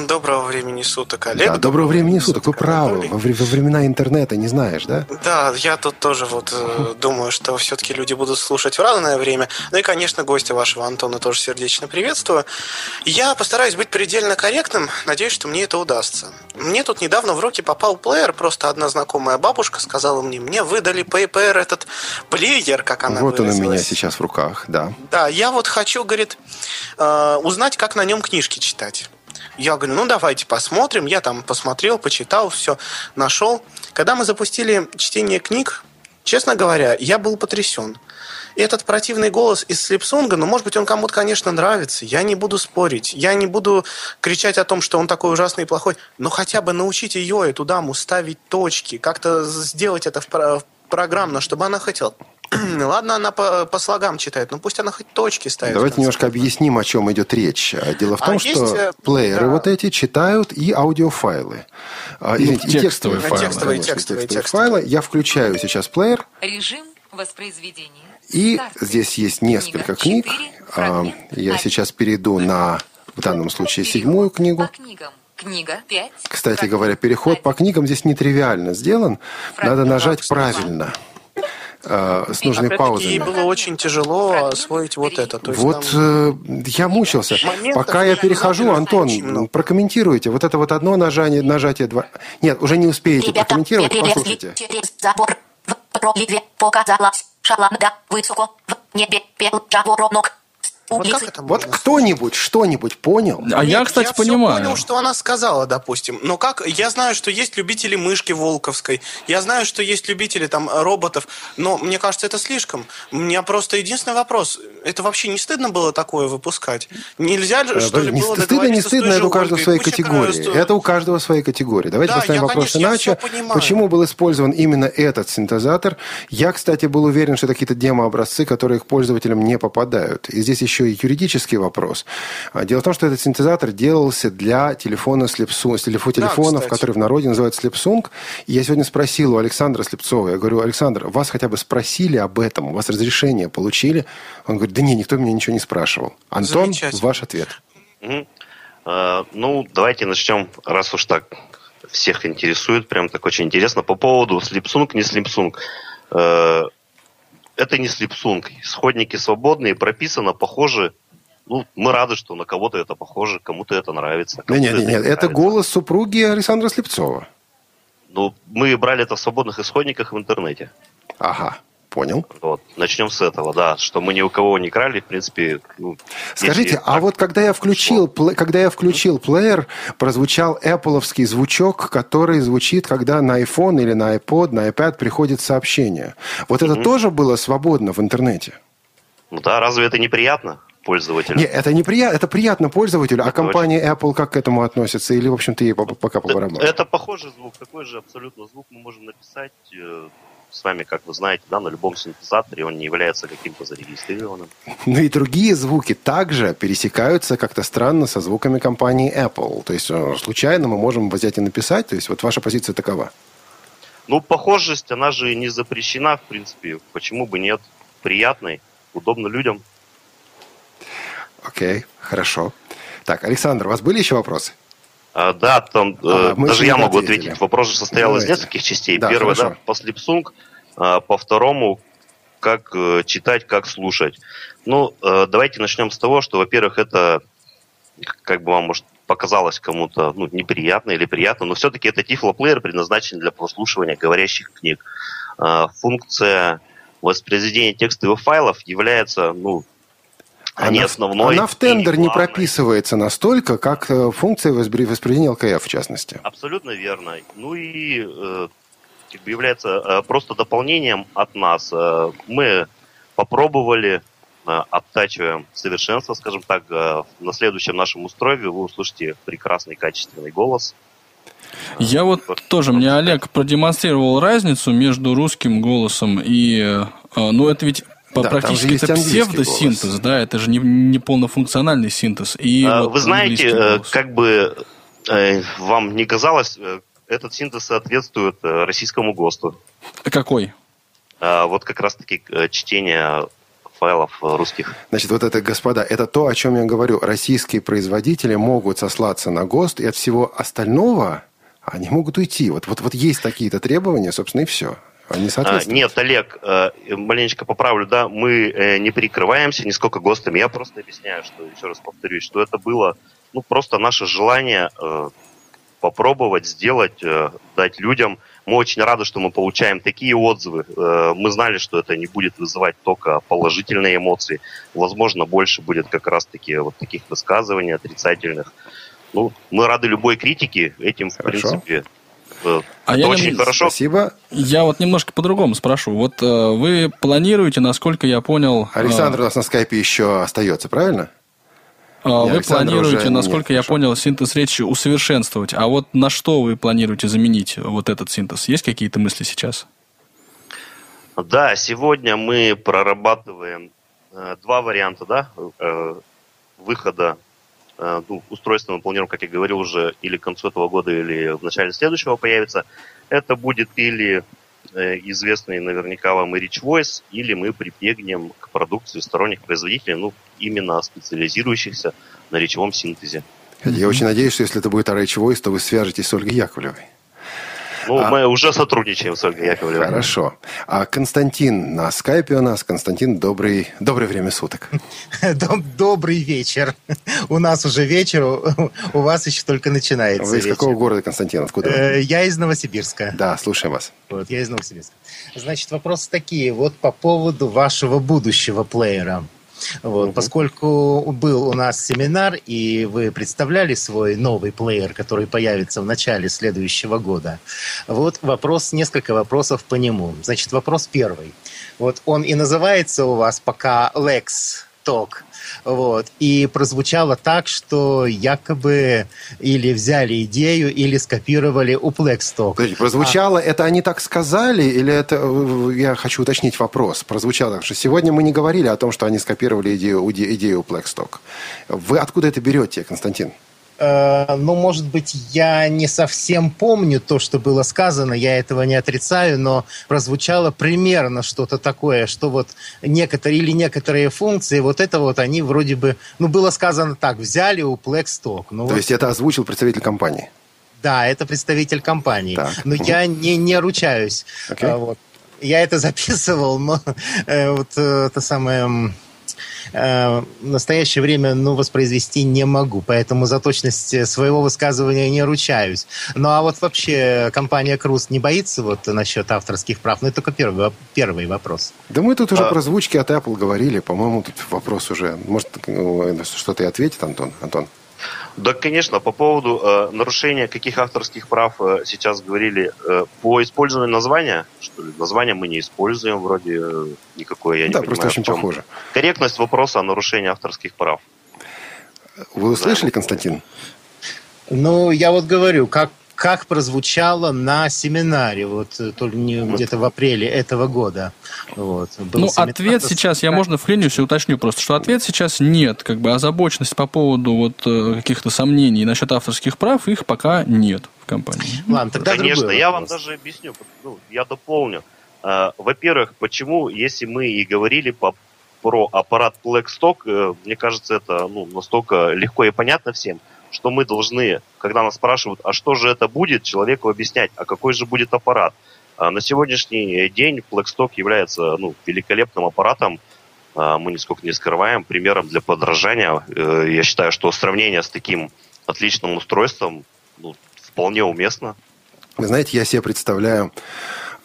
Доброго времени суток, Олег. Да, доброго времени суток, вы правы. Во, во времена интернета не знаешь, да? Да, я тут тоже вот э, думаю, что все-таки люди будут слушать в разное время. Ну и, конечно, гостя вашего Антона тоже сердечно приветствую. Я постараюсь быть предельно корректным. Надеюсь, что мне это удастся. Мне тут недавно в руки попал плеер. Просто одна знакомая бабушка сказала мне, мне выдали PPR этот плеер, как она вот он у меня выразилась. сейчас в руках, да. Да, я вот хочу, говорит, э, узнать, как на нем книжки читать. Я говорю, ну давайте посмотрим. Я там посмотрел, почитал, все нашел. Когда мы запустили чтение книг, честно говоря, я был потрясен. И этот противный голос из Слепсунга, ну, может быть, он кому-то, конечно, нравится. Я не буду спорить. Я не буду кричать о том, что он такой ужасный и плохой. Но хотя бы научите ее, эту даму, ставить точки, как-то сделать это в про- программно, чтобы она хотела. Ладно, она по, по слогам читает, но пусть она хоть точки ставит. Давайте немножко объясним, о чем идет речь. А, Дело в А том, есть, что э, плееры да. вот эти читают и аудиофайлы. А, извините, и текстовые файлы. файлы. Текстовые, конечно, текстовые, текстовые текстовые. файлы. Я включаю сейчас плеер, Режим воспроизведения. И здесь есть несколько книг. А, Я сейчас перейду на, в данном случае, седьмую книгу. По книгам. Книга 5. Кстати говоря, переход по книгам здесь нетривиально сделан. Надо нажать правильно. а, С нужной ей паузой. было очень тяжело освоить вот это. То есть Вот там- э, я мучился. Моментов Пока я перехожу, Антон, прокомментируйте. Вот это вот одно нажание, нажатие два. Нет, уже не успеете прокомментировать, послушайте. через забор в проливе показалась шаланда высоко в небе пел жаворонок с Вот как это Вот кто-нибудь что-нибудь понял? А я, Нет, кстати, я понимаю. понял, что она сказала, допустим. Но как... Я знаю, что есть любители мышки волковской. Я знаю, что есть любители там роботов. Но мне кажется, это слишком. У меня просто единственный вопрос. Это вообще не стыдно было такое выпускать? Нельзя же, что ли, Э, не было стыдно, не стыдно, это у каждого своей категории. краю- Это у каждого своей категории. Давайте Да, поставим я, вопрос конечно, я иначе. Почему был использован именно этот синтезатор? Я, кстати, был уверен, что это какие-то демо-образцы, которые к пользователям не попадают. И здесь еще еще и юридический вопрос. А, Дело в том, что этот синтезатор делался для телефона Slipsung, телефо- телефонов, кстати. которые в народе называют Slipsung. И я сегодня спросил у Александра Слепцова, я говорю, Александр, вас хотя бы спросили об этом, у вас разрешение получили? Он говорит, да не, никто меня ничего не спрашивал. Антон, ваш ответ. Э, Ну, давайте начнем, раз уж так всех интересует, прям так очень интересно. По поводу слипсунг, не слипсунг. Это не слипсунг. Исходники свободные, прописано, похоже. Ну, мы рады, что на кого-то это похоже, кому-то это нравится. Нет, кому-то нет, нет, не нет, это нравится. голос супруги Александра Слепцова. Ну, мы брали это в свободных исходниках в интернете. Ага, понял. Вот. Начнем с этого, да, что мы ни у кого не крали, в принципе. ну, Скажите, если а так- вот когда я включил, пле- когда я включил плеер, прозвучал Appleовский звучок, который звучит, когда на iPhone или на iPod, на iPad приходит сообщение. Вот это тоже было свободно в интернете? Ну да, разве это неприятно пользователю? Нет, это не приятно, это приятно пользователю, а Это компания Apple как к этому относится? Или, в общем-то, ей по- пока по барабану? Это похожий звук, такой же абсолютно звук мы можем написать э, с вами, как вы знаете, да, на любом синтезаторе, он не является каким-то зарегистрированным. Ну и другие звуки также пересекаются как-то странно со звуками компании Apple. То есть э, случайно мы можем взять и написать. То есть вот ваша позиция такова. Ну, похожесть, она же не запрещена, в принципе, почему бы нет, приятной, удобно людям. Окей, хорошо. Так, Александр, у вас были еще вопросы? А, да, там А, даже я могу ответили. ответить. Вопрос же состоял Давайте. из нескольких частей. Да, Первый, хорошо. да, по Slipsung, а, по второму, как э, читать, как слушать. Ну, э, давайте начнем с того, что, во-первых, это, как бы вам, может, показалось кому-то ну, неприятно или приятно, но все-таки это тифлоплеер, предназначен для прослушивания говорящих книг. А, Функция воспроизведения текстовых файлов является, ну, не Она в- основной. Она в тендер не прописывается настолько, как э, функция воспроизведения ЛКФ, в частности. Абсолютно верно. Ну и э, как бы является э, просто дополнением от нас. Э, мы попробовали, э, оттачиваем совершенство, скажем так, э, на следующем нашем устройстве вы услышите прекрасный качественный голос. Я вот тоже, мне Олег продемонстрировал разницу между русским голосом и... э, Ну, это ведь Да, практически это псевдосинтез, голос. да, это же не, не полнофункциональный синтез. И Э, вот вы знаете, э, голос. как бы э, вам не казалось, э, этот синтез соответствует э, российскому ГОСТу. Какой? Э, Вот как раз-таки чтение файлов русских. Значит, вот это, господа, это то, о чем я говорю. Российские производители могут сослаться на ГОСТ, и от всего остального они могут уйти. Вот, вот, вот есть такие-то требования, собственно, и все. Они А. Нет, Олег, э, маленечко поправлю, да, мы э, не прикрываемся нисколько ГОСТами. Я просто объясняю, что, еще раз повторюсь, что это было, ну, просто наше желание э, попробовать, сделать, дать людям. Мы очень рады, что мы получаем такие отзывы. Мы знали, что это не будет вызывать только положительные эмоции. Возможно, больше будет как раз-таки вот таких высказываний отрицательных. Ну, мы рады любой критике. Этим, в Хорошо. принципе, э, А это я очень не- хорошо. Спасибо. Я вот немножко по-другому спрошу. Вот э, вы планируете, насколько я понял... э, Александр у нас на скайпе еще остается, правильно? э, Не, вы Александра планируете, уже насколько нет, я хорошо. понял, синтез речи усовершенствовать. А вот на что вы планируете заменить вот этот синтез? Есть какие-то мысли сейчас? Да, сегодня мы прорабатываем э, два варианта да, э, выхода э, ну, устройства мы планируем, как я говорил, уже или к концу этого года, или в начале следующего появится. Это будет или э, известный наверняка вам и Rich Voice, или мы прибегнем к продукции сторонних производителей, ну, именно специализирующихся на речевом синтезе. Я очень надеюсь, что если это будет RH Voice, то вы свяжетесь с Ольгой Яковлевой. Ну, А- мы уже сотрудничаем с Ольгой Яковлевой. Хорошо. А Константин на скайпе у нас. Константин, добрый, доброе время суток. Доб- Добрый вечер. У нас уже вечер, у- у вас еще только начинается Вы из вечер. какого города, Константин? Откуда? вы? Э, Я из Новосибирска. Да, слушаем вас. Вот, я из Новосибирска. Значит, вопросы такие. Вот по поводу вашего будущего плеера. Вот, Поскольку был у нас семинар, и вы представляли свой новый плеер, который появится в начале следующего года. Вот вопрос, несколько вопросов по нему. Значит, вопрос первый. Вот он и называется у вас пока Lex Talk. Вот. И прозвучало так, что якобы или взяли идею, или скопировали у Blackstock. Прозвучало, это они так сказали, или это, э, я хочу уточнить вопрос, прозвучало, что сегодня мы не говорили о том, что они скопировали идею, идею Blackstock. Вы откуда это берете, Константин? Э, ну, может быть, я не совсем помню то, что было сказано, я этого не отрицаю, но прозвучало примерно что-то такое, что вот некоторые или некоторые функции, вот это вот они вроде бы, ну, было сказано так, взяли у Blackstock. Ну, То вот, есть это озвучил представитель компании? да, это представитель компании, Так. но я не, не ручаюсь. Окей. А, вот. Я это записывал, но э, вот э, это самое... э, в настоящее время ну, воспроизвести не могу, поэтому за точность э, своего высказывания не ручаюсь. Ну а вот вообще компания Круз не боится вот насчет авторских прав? Ну это только первый, первый вопрос. Да мы тут уже А. про звучки от Apple говорили, по-моему, тут вопрос уже. Может, ну, что-то и ответит Антон? Антон? Да, конечно, по поводу э, нарушения каких авторских прав э, сейчас говорили. Э, по использованию названия, что ли, название мы не используем вроде э, никакое, я не да, понимаю. просто очень похоже. Корректность вопроса о нарушении авторских прав. Вы услышали, Константин? Ну, я вот говорю, как, как прозвучало на семинаре, вот э, то ли где-то в апреле этого года. Вот, был Ну, семинар. ответ сейчас, я можно вклинюсь и уточню просто, что ответ сейчас нет. Как бы озабоченность по поводу вот э, каких-то сомнений насчет авторских прав, их пока нет в компании. Ладно, тогда Конечно, я вам даже объясню, ну, я дополню. Э, Во-первых, почему, если мы и говорили по, про аппарат Blackstock, мне кажется, это ну, настолько легко и понятно всем, что мы должны, когда нас спрашивают, а что же это будет, человеку объяснять, а какой же будет аппарат. А На сегодняшний день Blackstock является ну, великолепным аппаратом, А, мы нисколько не скрываем, примером для подражания. Э, Я считаю, что сравнение с таким отличным устройством ну, вполне уместно. Вы знаете, я себе представляю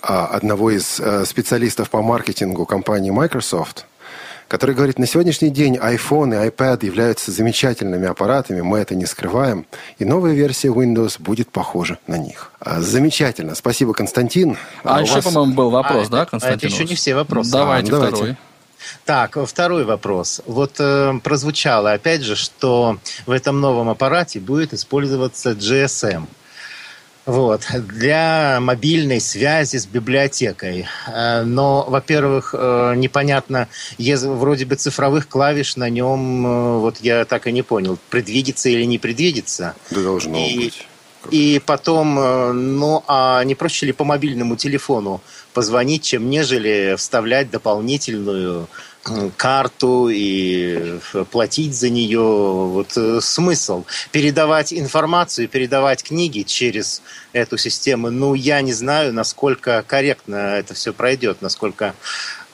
а, одного из э, специалистов по маркетингу компании Microsoft, который говорит, на сегодняшний день iPhone и iPad являются замечательными аппаратами, мы это не скрываем, и новая версия Windows будет похожа на них. А, Замечательно. Спасибо, Константин. А, у еще, вас- по-моему, был вопрос, А, да, это- Константин? а это еще не все вопросы. Давайте, А, давайте. второй. Так, второй вопрос. Вот э, прозвучало опять же, что в этом новом аппарате будет использоваться GSM. Вот, для мобильной связи с библиотекой. Э, Но, во-первых, э, непонятно, вроде бы цифровых клавиш на нем, э, вот я так и не понял, предвидится или не предвидится. Да должно И- быть. И потом, ну, а не проще ли по мобильному телефону позвонить, чем нежели вставлять дополнительную карту и платить за нее? Вот э, смысл. Передавать информацию, передавать книги через эту систему, ну, я не знаю, насколько корректно это все пройдет, насколько,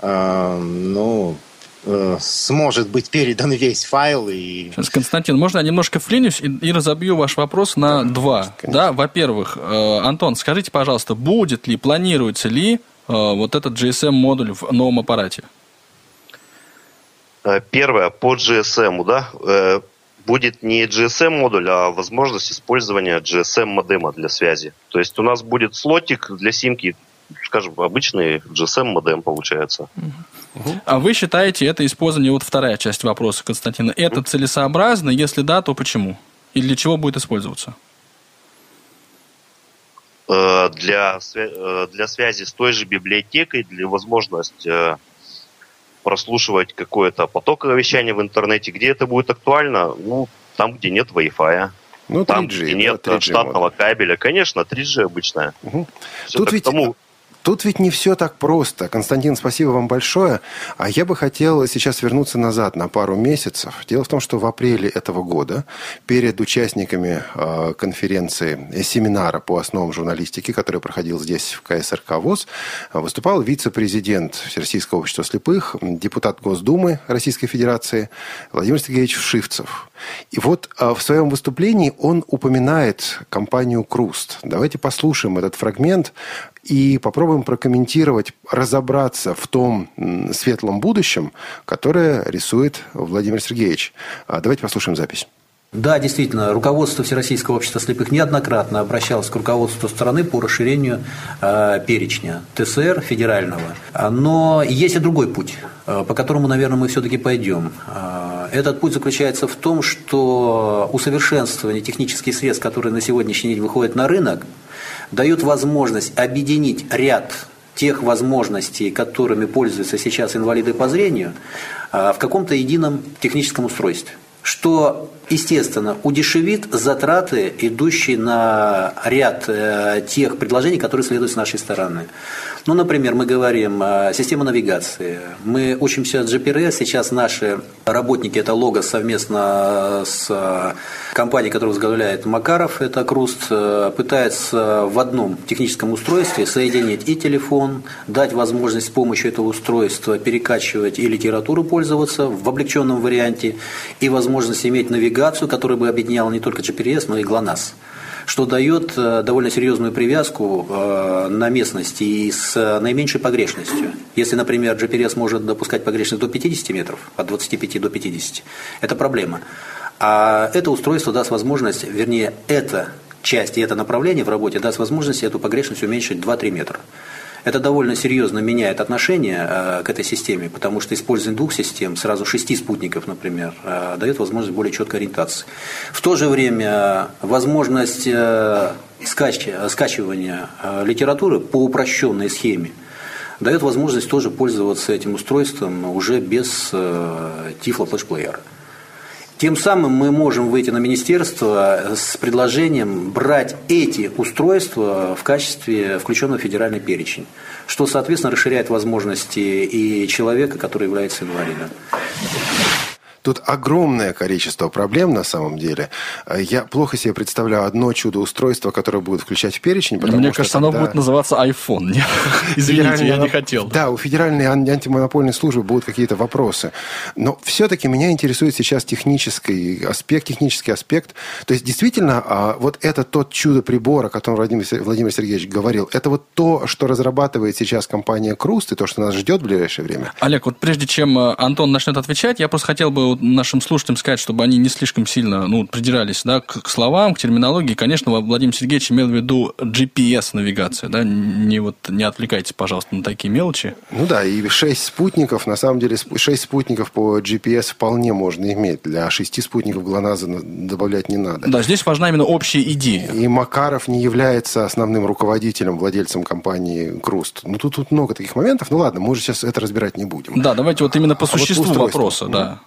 э, ну, э, сможет быть передан весь файл и Сейчас, Константин, можно я немножко вклинюсь и, и разобью ваш вопрос на два? Да, во-первых, э, Антон, скажите, пожалуйста, будет ли, планируется ли э, вот этот GSM-модуль в новом аппарате? Э, Первое, по GSM, да, э, будет не GSM-модуль, а возможность использования GSM-модема для связи. То есть у нас будет слотик для симки, скажем, обычный GSM-модем получается. А вы считаете это использование, вот вторая часть вопроса, Константина, это целесообразно? Если да, то почему? И для чего будет использоваться? Э, Для, для связи с той же библиотекой, для возможности прослушивать какое-то потоковое вещание в интернете. Где это будет актуально? Ну, там, где нет Wi-Fi. Ну, 3G, Там, где да, нет 3G штатного кабеля. Конечно, 3G обычная. Мгм. Всё Тут ведь- тому- Тут ведь не все так просто. Константин, спасибо вам большое. А я бы хотел сейчас вернуться назад на пару месяцев. Дело в том, что в апреле этого года перед участниками э, конференции, семинара по основам журналистики, который проходил здесь в КСРК ВОЗ, выступал вице-президент Всероссийского общества слепых, депутат Госдумы Российской Федерации Владимир Сергеевич Шивцев. И вот э, в своем выступлении он упоминает компанию «Круст». Давайте послушаем этот фрагмент и попробуем прокомментировать, разобраться в том светлом будущем, которое рисует Владимир Сергеевич. А Давайте послушаем запись. Да, действительно, руководство Всероссийского общества слепых неоднократно обращалось к руководству страны по расширению э, перечня ТСР федерального. А, Но есть и другой путь, э, по которому, наверное, мы все-таки пойдем. Э, Этот путь заключается в том, что усовершенствование технических средств, которые на сегодняшний день выходят на рынок, дают возможность объединить ряд тех возможностей, которыми пользуются сейчас инвалиды по зрению, а, в каком-то едином техническом устройстве. Что, естественно, удешевит затраты, идущие на ряд э, тех предложений, которые следуют с нашей стороны. Ну, например, мы говорим о системе навигации. Мы учимся GPRS. Сейчас наши работники, это Лого совместно с компанией, которую возглавляет Макаров, это Круст, пытается в одном техническом устройстве соединить и телефон, дать возможность с помощью этого устройства перекачивать и литературу пользоваться в облегченном варианте, и возможность иметь навигацию, которая бы объединяла не только GPS, но и GLONASS что дает э, довольно серьезную привязку э, на местности и с наименьшей погрешностью. Если, например, GPS может допускать погрешность до 50 метров, от 25 до 50, это проблема. А это устройство даст возможность, вернее, эта часть и это направление в работе даст возможность эту погрешность уменьшить 2-3 метра. Это довольно серьезно меняет отношение э, к этой системе, потому что использование двух систем, сразу шести спутников, например, э, дает возможность более четкой ориентации. В то же время возможность э, скачивания литературы по упрощенной схеме дает возможность тоже пользоваться этим устройством уже без тифло флешплеера. Тем самым мы можем выйти на министерство с предложением брать эти устройства в качестве включенного в федеральный перечень, что, соответственно, расширяет возможности и человека, который является инвалидом. Тут огромное количество проблем на самом деле. Я плохо себе представляю одно чудо-устройство, которое будет включать в перечень. Мне кажется, тогда... оно будет называться iPhone. Извините, я не хотел. Да, у Федеральной антимонопольной службы будут какие-то вопросы. Но все-таки меня интересует сейчас технический аспект, технический аспект. То есть, действительно, а, вот это тот чудо-прибор, о котором Владимир, Владимир Сергеевич говорил, это вот то, что разрабатывает сейчас компания Круст, и то, что нас ждет в ближайшее время? Олег, вот прежде чем э, Антон начнет отвечать, я просто хотел бы нашим слушателям сказать, чтобы они не слишком сильно ну, придирались да, к, к словам, к терминологии. Конечно, Владимир Сергеевич имел в виду GPS-навигацию. Да? Не, вот, не отвлекайтесь, пожалуйста, на такие мелочи. Ну да, и 6 спутников, на самом деле, 6 спутников по GPS вполне можно иметь. Для 6 спутников ГЛОНАССа добавлять не надо. Да, здесь важна именно общая идея. И Макаров не является основным руководителем, владельцем компании «Круст». Ну, тут, тут много таких моментов. Ну, ладно, мы уже сейчас это разбирать не будем. Да, давайте вот именно по а существу вот вопроса, да.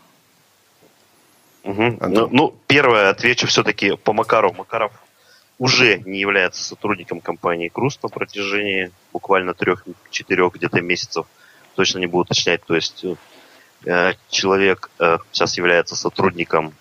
Угу. Ну, ну, первое, отвечу все-таки по Макару. Макаров уже не является сотрудником компании Круст на протяжении буквально трех-четырех где-то месяцев. Точно не буду уточнять. То есть э, человек э, сейчас является сотрудником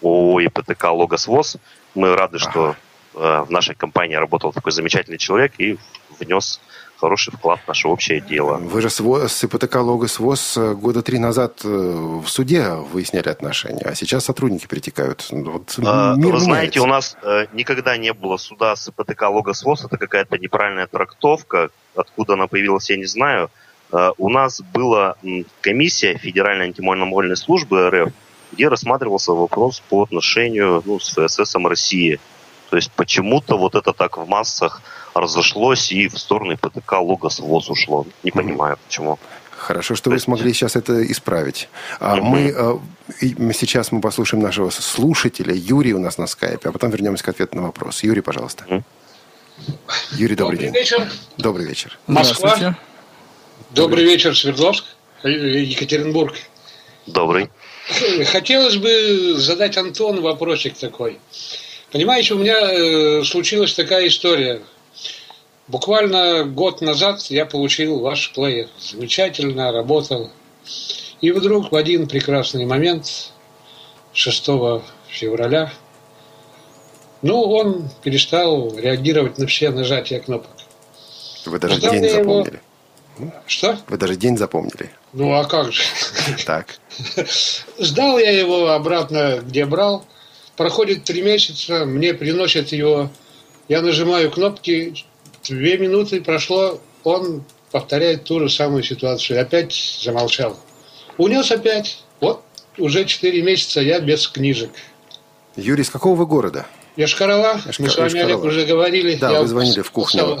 ООО и ПТК «Логос ВОЗ». Мы рады, ага. что э, в нашей компании работал такой замечательный человек и внес хороший вклад в наше общее дело. Вы же с, ВОЗ, с ИПТК «Логос ВОЗ» года три назад э, в суде выясняли отношения, а сейчас сотрудники перетекают. Вот а, Вы меняется. знаете, у нас э, никогда не было суда с ИПТК «Логос ВОЗ», это какая-то неправильная трактовка, откуда она появилась, я не знаю. Э, у нас была комиссия Федеральной антимонопольной службы РФ, где рассматривался вопрос по отношению ну, с ФССом России. То есть почему-то вот это так в массах разошлось и в сторону ПТК Логос ВОЗ ушло. Не понимаю, почему. Хорошо, что вы смогли сейчас это исправить. А угу. мы, сейчас мы послушаем нашего слушателя. Юрий у нас на скайпе, а потом вернемся к ответу на вопрос. Юрий, пожалуйста. Юрий, добрый, добрый день. вечер. Добрый вечер. Москва. Добрый вечер, Свердловск, Екатеринбург. Добрый. Хотелось бы задать Антону вопросик такой. Понимаете, у меня э, случилась такая история. Буквально год назад я получил ваш плеер. Замечательно работал. И вдруг в один прекрасный момент, 6 февраля, ну, он перестал реагировать на все нажатия кнопок. Вы даже Ждал день запомнили. Его... Что? Вы даже день запомнили. Ну, а как же? Так. Сдал я его обратно, где брал. Проходит три месяца, мне приносят его. Я нажимаю кнопки, Две минуты прошло, он повторяет ту же самую ситуацию. Опять замолчал. Унес опять. Вот уже четыре месяца я без книжек. Юрий, с какого вы города? Йошкар-Ола. Мы с вами, Олег, уже говорили. Да, я вы звонили в кухню.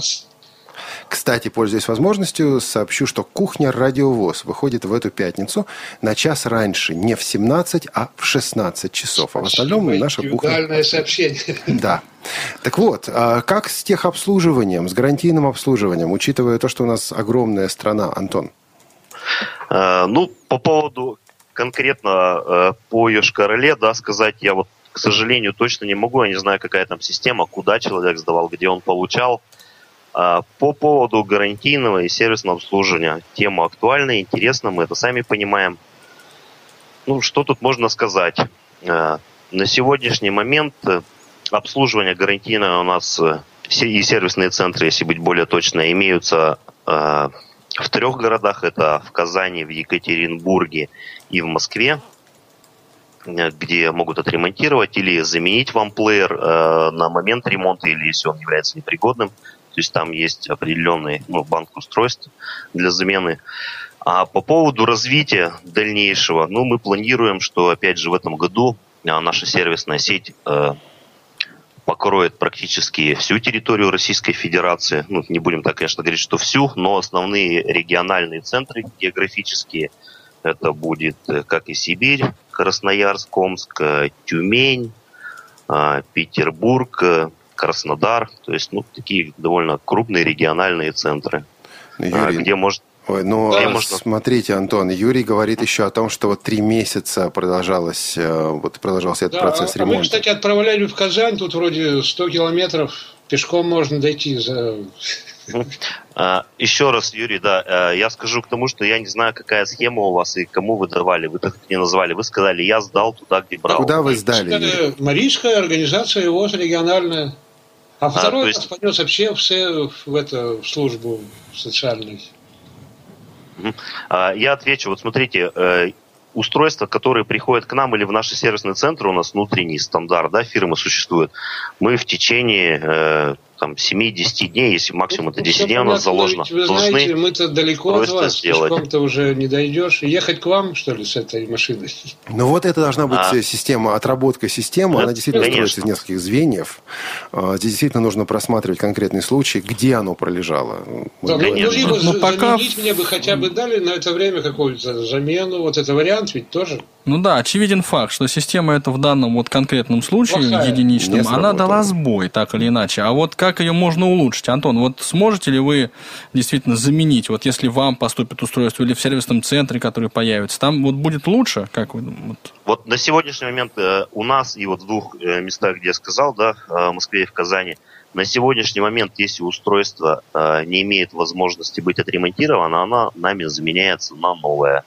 Кстати, пользуясь возможностью, сообщу, что «Кухня Радиовоз» выходит в эту пятницу на час раньше, не в 17, а в 16 часов. А в остальном наша кухня... Сообщение. Да. Так вот, а как с техобслуживанием, с гарантийным обслуживанием, учитывая то, что у нас огромная страна, Антон? Э, Ну, по поводу конкретно э, по Йошкар-Оле, да, сказать я вот, к сожалению, точно не могу. Я не знаю, какая там система, куда человек сдавал, где он получал. А По поводу гарантийного и сервисного обслуживания. Тема актуальна, интересна, мы это сами понимаем. Ну, что тут можно сказать? Э, На сегодняшний момент э, обслуживание гарантийное у нас э, и сервисные центры, если быть более точно, имеются э, в трех городах. Это в Казани, в Екатеринбурге и в Москве, э, где могут отремонтировать или заменить вам плеер э, на момент ремонта, или если он является непригодным. То есть там есть определенный ну, банк устройств для замены. А по поводу развития дальнейшего, ну, мы планируем, что, опять же, в этом году а, наша сервисная сеть э, покроет практически всю территорию Российской Федерации. Ну, не будем так, конечно, говорить, что всю, но основные региональные центры географические, это будет э, как и Сибирь, Красноярск, Омск, э, Тюмень, э, Петербург, Краснодар. То есть, ну, такие довольно крупные региональные центры, Ну, а, Юрий, где может Ой, ну, Где э, можно- смотрите, Антон, Юрий говорит еще о том, что вот три месяца продолжалось, э, вот продолжался этот Да, процесс а мы, ремонта. кстати, отправляли в Казань, тут вроде 100 километров, пешком можно дойти за... А, Еще раз, Юрий, да, э, я скажу к тому, что я не знаю, какая схема у вас и кому вы давали. Вы так не назвали. Вы сказали, я сдал туда, где брал. Куда вы сдали, Юрий? Марийская организация ВОЗ региональная. А второй то раз есть- понес вообще все в, это, в службу социальную. А, Я отвечу. Вот смотрите, э, устройства, которые приходят к нам или в наши сервисные центры, у нас внутренний стандарт, да, фирмы существует. Мы в течение э, там, 7-10 дней, если максимум это 10 Всё дней у нас но заложено, Вы знаете, должны мы-то далеко от вас, сделать. пешком-то уже не дойдешь. Ехать к вам, что ли, с этой машиной? Ну вот это должна быть А. система, отработка системы, Да, она действительно конечно. строится из нескольких звеньев. А, Здесь действительно нужно просматривать конкретный случай, где оно пролежало. Да, ну, ну, либо Ну, за- пока- заменить мне бы хотя бы дали на это время какую-то замену. Вот это вариант ведь тоже. Ну да, очевиден факт, что система эта в данном вот конкретном случае, Плохая. единичном, она дала сбой, так или иначе. А вот как ее можно улучшить? Антон, вот сможете ли вы действительно заменить, вот если вам поступит устройство или в сервисном центре, который появится, там вот будет лучше? Как вы вот, Вот на сегодняшний момент э, у нас и вот в двух э, местах, где я сказал, да, э, в Москве и в Казани, на сегодняшний момент, если устройство не имеет возможности быть отремонтировано, оно нами заменяется на новое.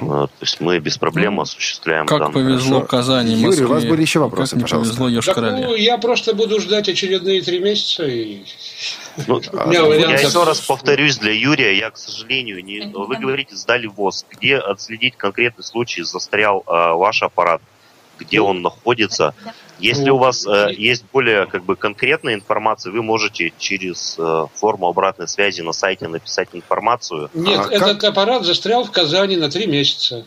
Э, то есть мы без проблем Ну, осуществляем как повезло Хорошо. Казани, Юрий, Москве. у вас были еще вопросы, как не пожалуйста? повезло Так, ну, я просто буду ждать очередные три месяца и Ну, я еще раз повторюсь для Юрия, я, к сожалению, не... Вы говорите, сдали ВОЗ. Где отследить конкретный случай, застрял э, ваш аппарат, где он находится? Если у вас э, есть более как бы конкретная информация, вы можете через э, форму обратной связи на сайте написать информацию. Нет, А этот аппарат застрял в Казани на три месяца.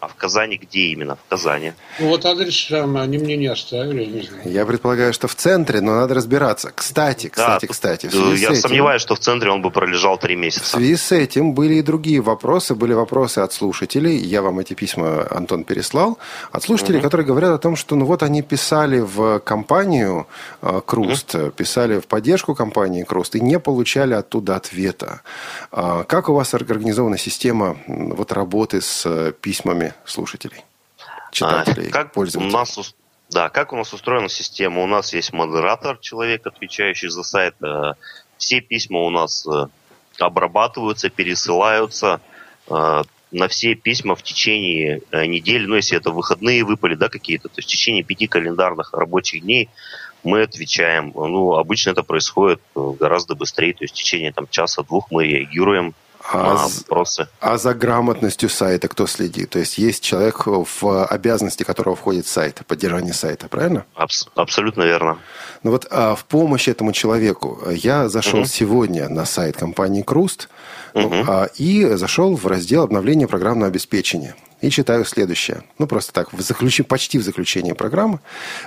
А в Казани где именно? В Казани. Ну, вот адрес там они мне не оставили, не знаю. Я предполагаю, что в центре, но надо разбираться. Кстати, кстати, тут, кстати, в э, связи я с этим- сомневаюсь, что в центре он бы пролежал три В месяца. связи с этим были и другие вопросы. Были вопросы от слушателей. Я вам эти письма, Антон, переслал. От слушателей, которые говорят о том, что ну вот они писали в компанию э, Круст, писали в поддержку компании Круст и не получали оттуда ответа. А Как у вас организована система вот, работы с э, слушателей, читателей, А, как у пользователей? нас, ус- да, как у нас устроена система? У нас есть модератор, человек, отвечающий за сайт. Э, Все письма у нас э, обрабатываются, пересылаются. Э, На все письма в течение недели, ну, если это выходные выпали, да, какие-то, то есть в течение пяти календарных рабочих дней мы отвечаем. Ну, обычно это происходит гораздо быстрее, то есть в течение там часа-двух мы реагируем А з- вопросы. А за грамотностью сайта кто следит? То есть есть человек, в обязанности которого входит сайт, поддержание сайта, правильно? Абс- абсолютно верно. Ну вот а, в помощь этому человеку я зашел Мгм. сегодня на сайт компании Круст Мгм. а, и зашел в раздел обновления программного обеспечения. И читаю следующее. Ну, просто так, в заключи- почти в заключении программы.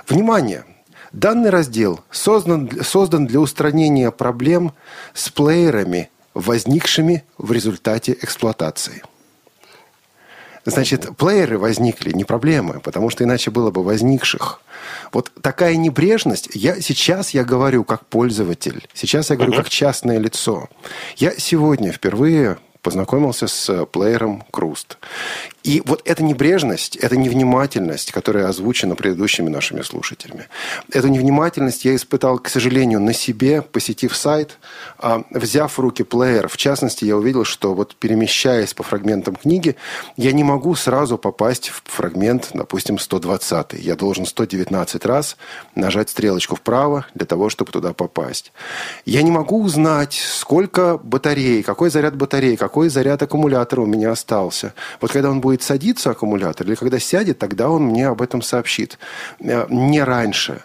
Внимание! Данный раздел создан, создан для устранения проблем с плеерами, возникшими в результате эксплуатации. Значит, плееры возникли, не проблемы, потому что иначе было бы возникших. Вот такая небрежность, я, сейчас я говорю как пользователь, сейчас я говорю как частное лицо. Я сегодня впервые познакомился с плеером Круст. И вот эта небрежность, эта невнимательность, которая озвучена предыдущими нашими слушателями, эту невнимательность я испытал, к сожалению, на себе, посетив сайт, а, взяв в руки плеер. В частности, я увидел, что вот перемещаясь по фрагментам книги, я не могу сразу попасть в фрагмент, допустим, 120. Я должен 119 раз нажать стрелочку вправо для того, чтобы туда попасть. Я не могу узнать, сколько батарей, какой заряд батареи, какой заряд аккумулятора у меня остался. Вот когда он будет будет садиться аккумулятор, или когда сядет, тогда он мне об этом сообщит. Э, не раньше.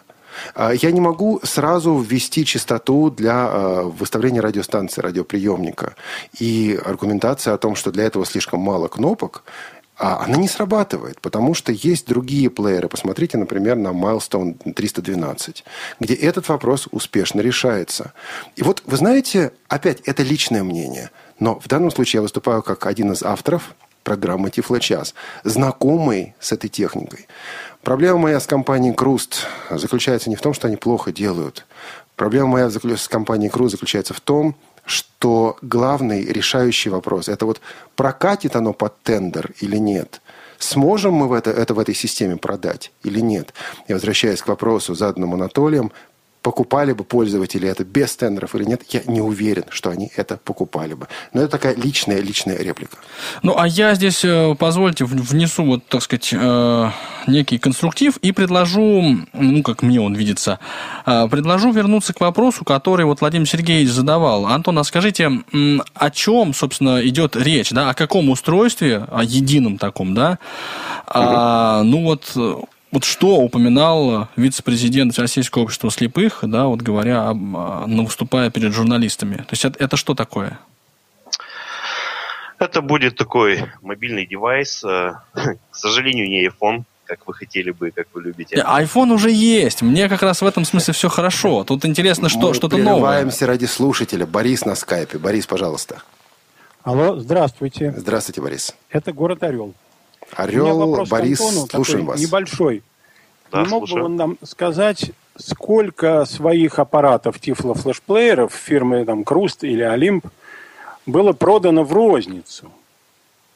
А я не могу сразу ввести частоту для э, выставления радиостанции, радиоприемника. И аргументация о том, что для этого слишком мало кнопок, а она не срабатывает, потому что есть другие плееры. Посмотрите, например, на Milestone 312, где этот вопрос успешно решается. И вот, вы знаете, опять, это личное мнение. Но в данном случае я выступаю как один из авторов программы Тифлочас, знакомый с этой техникой. Проблема моя с компанией Круст заключается не в том, что они плохо делают. Проблема моя с компанией Круст заключается в том, что главный решающий вопрос – это вот прокатит оно под тендер или нет – Сможем мы в это, это в этой системе продать или нет? И возвращаясь к вопросу, заданному Анатолием, покупали бы пользователи это без тендеров или нет, я не уверен, что они это покупали бы. Но это такая личная, личная реплика. Ну, а я здесь, э, позвольте, внесу, вот, так сказать, э, некий конструктив и предложу, ну, как мне он видится, э, предложу вернуться к вопросу, который вот Владимир Сергеевич задавал. Антон, а скажите, о чем, собственно, идет речь, да, о каком устройстве, о едином таком, да? Угу. А, ну, вот вот что упоминал вице-президент Российского общества слепых, да, вот говоря, ну, выступая перед журналистами? То есть это, это что такое? Это будет такой мобильный девайс, э, к сожалению, не iPhone, как вы хотели бы, как вы любите. iPhone уже есть. Мне как раз в этом смысле все хорошо. Тут интересно, что, Мы что-то новое. прерываемся ради слушателя. Борис на скайпе. Борис, пожалуйста. Алло, здравствуйте. Здравствуйте, Борис. Это город Орел. Орел, Борис, Антону, слушаем вас. Небольшой. Да, Не мог бы он нам сказать, сколько своих аппаратов Тифло флешплееров фирмы там Круст или Олимп было продано в розницу?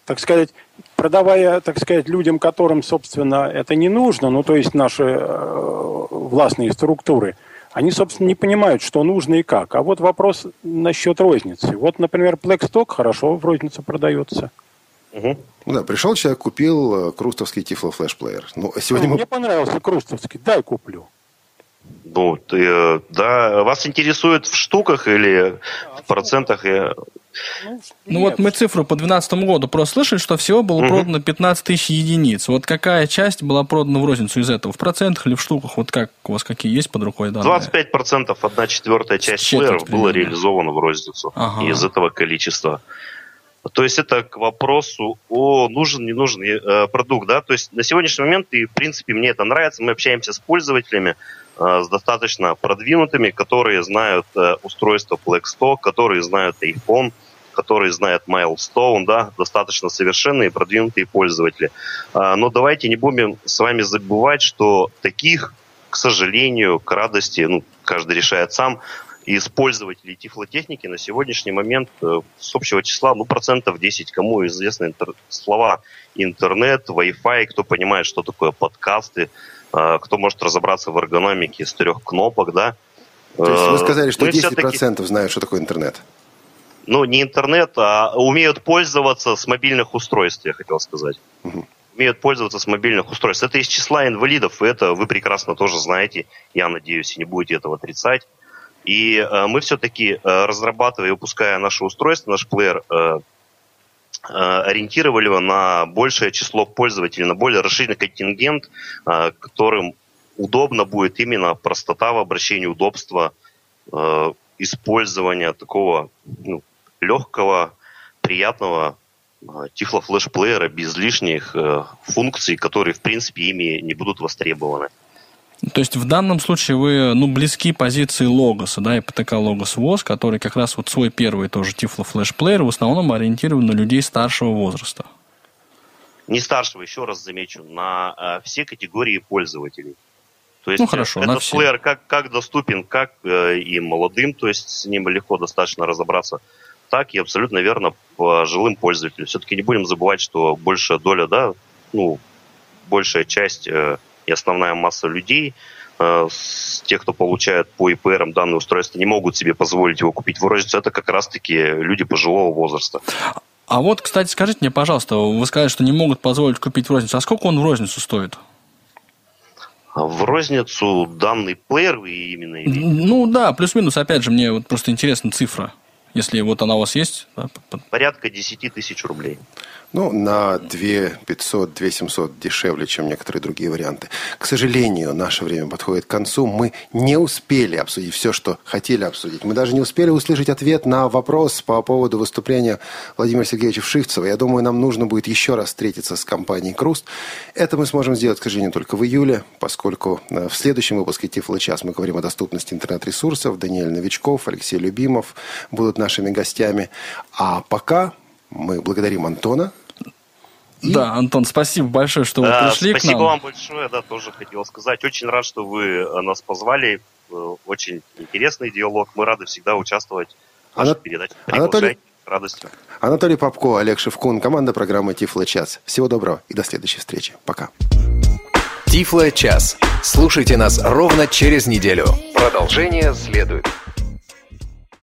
Так сказать, продавая, так сказать, людям, которым, собственно, это не нужно, ну, то есть наши э, властные структуры, они, собственно, не понимают, что нужно и как. А вот вопрос насчет розницы. Вот, например, Blackstock хорошо в розницу продается. Угу. Ну да, пришел человек, купил э, крустовский Тифло флешплеер. Ну, сегодня ну, мы... Мне понравился крустовский, дай куплю. Ну, ты, э, да, вас интересует в штуках или в процентах? Я... Ну, ну вот мы цифру по 2012 году просто слышали, что всего было угу. продано 15 тысяч единиц. Вот какая часть была продана в розницу из этого? В процентах или в штуках? Вот как у вас какие есть под рукой данные? 25%, одна четвертая часть плееров было реализовано в розницу ага. из этого количества. То есть это к вопросу о нужен, не нужен э, продукт, да. То есть на сегодняшний момент, и в принципе мне это нравится, мы общаемся с пользователями, э, с достаточно продвинутыми, которые знают э, устройство Blackstock, которые знают iPhone, которые знают Milestone, да, достаточно совершенные продвинутые пользователи. Э, но давайте не будем с вами забывать, что таких, к сожалению, к радости, ну, каждый решает сам, из пользователей тифлотехники на сегодняшний момент э, с общего числа, ну, процентов 10, кому известны интер... слова интернет, Wi-Fi, кто понимает, что такое подкасты, э, кто может разобраться в эргономике с трех кнопок, да. То есть вы сказали, что Мы 10% знают, что такое интернет? Ну, не интернет, а умеют пользоваться с мобильных устройств, я хотел сказать. Угу умеют пользоваться с мобильных устройств. Это из числа инвалидов, и это вы прекрасно тоже знаете, я надеюсь, и не будете этого отрицать. И э, мы все-таки, э, разрабатывая и выпуская наше устройство, наш плеер, э, ориентировали его на большее число пользователей, на более расширенный контингент, которым удобно будет именно простота в обращении, удобство использования такого ну, легкого, приятного э, тифло-флеш-плеера без лишних функций, которые, в принципе, ими не будут востребованы. То есть в данном случае вы ну, близки позиции Логоса, да, ИПТК Логос ВОЗ, который как раз вот свой первый тоже Тифло флешплеер в основном ориентирован на людей старшего возраста. Не старшего, еще раз замечу, на э, все категории пользователей. То есть ну хорошо, этот плеер как, как доступен, как э, и молодым, то есть с ним легко достаточно разобраться, так и абсолютно верно пожилым пользователям. Все-таки не будем забывать, что большая доля, да, ну, большая часть э, и основная масса людей, э, тех, кто получает по ИПРам данное устройство, не могут себе позволить его купить в розницу. Это как раз-таки люди пожилого возраста. А вот, кстати, скажите мне, пожалуйста, вы сказали, что не могут позволить купить в розницу. А сколько он в розницу стоит? В розницу данный плеер вы именно имеете? Ну да, плюс-минус, опять же, мне вот просто интересна цифра. Если вот она у вас есть? Да, Порядка 10 тысяч рублей. Ну, на 2 500, 2 700 дешевле, чем некоторые другие варианты. К сожалению, наше время подходит к концу. Мы не успели обсудить все, что хотели обсудить. Мы даже не успели услышать ответ на вопрос по поводу выступления Владимира Сергеевича Вшивцева. Я думаю, нам нужно будет еще раз встретиться с компанией «Круст». Это мы сможем сделать, к сожалению, только в июле, поскольку э, в следующем выпуске «Тифло час» мы говорим о доступности интернет-ресурсов. Даниэль Новичков, Алексей Любимов будут нашими гостями. А пока мы благодарим Антона. И... Да, Антон, спасибо большое, что да, вы пришли спасибо к нам. вам большое, да, тоже хотел сказать. Очень рад, что вы э, нас позвали. Э, очень интересный диалог. Мы рады всегда участвовать в вашей Ана... передаче. Анатолий... радостью. Анатолий Попко, Олег Шевкун, команда программы Тифло Час. Всего доброго и до следующей встречи. Пока. Тифло Час. Слушайте нас ровно через неделю. Продолжение следует.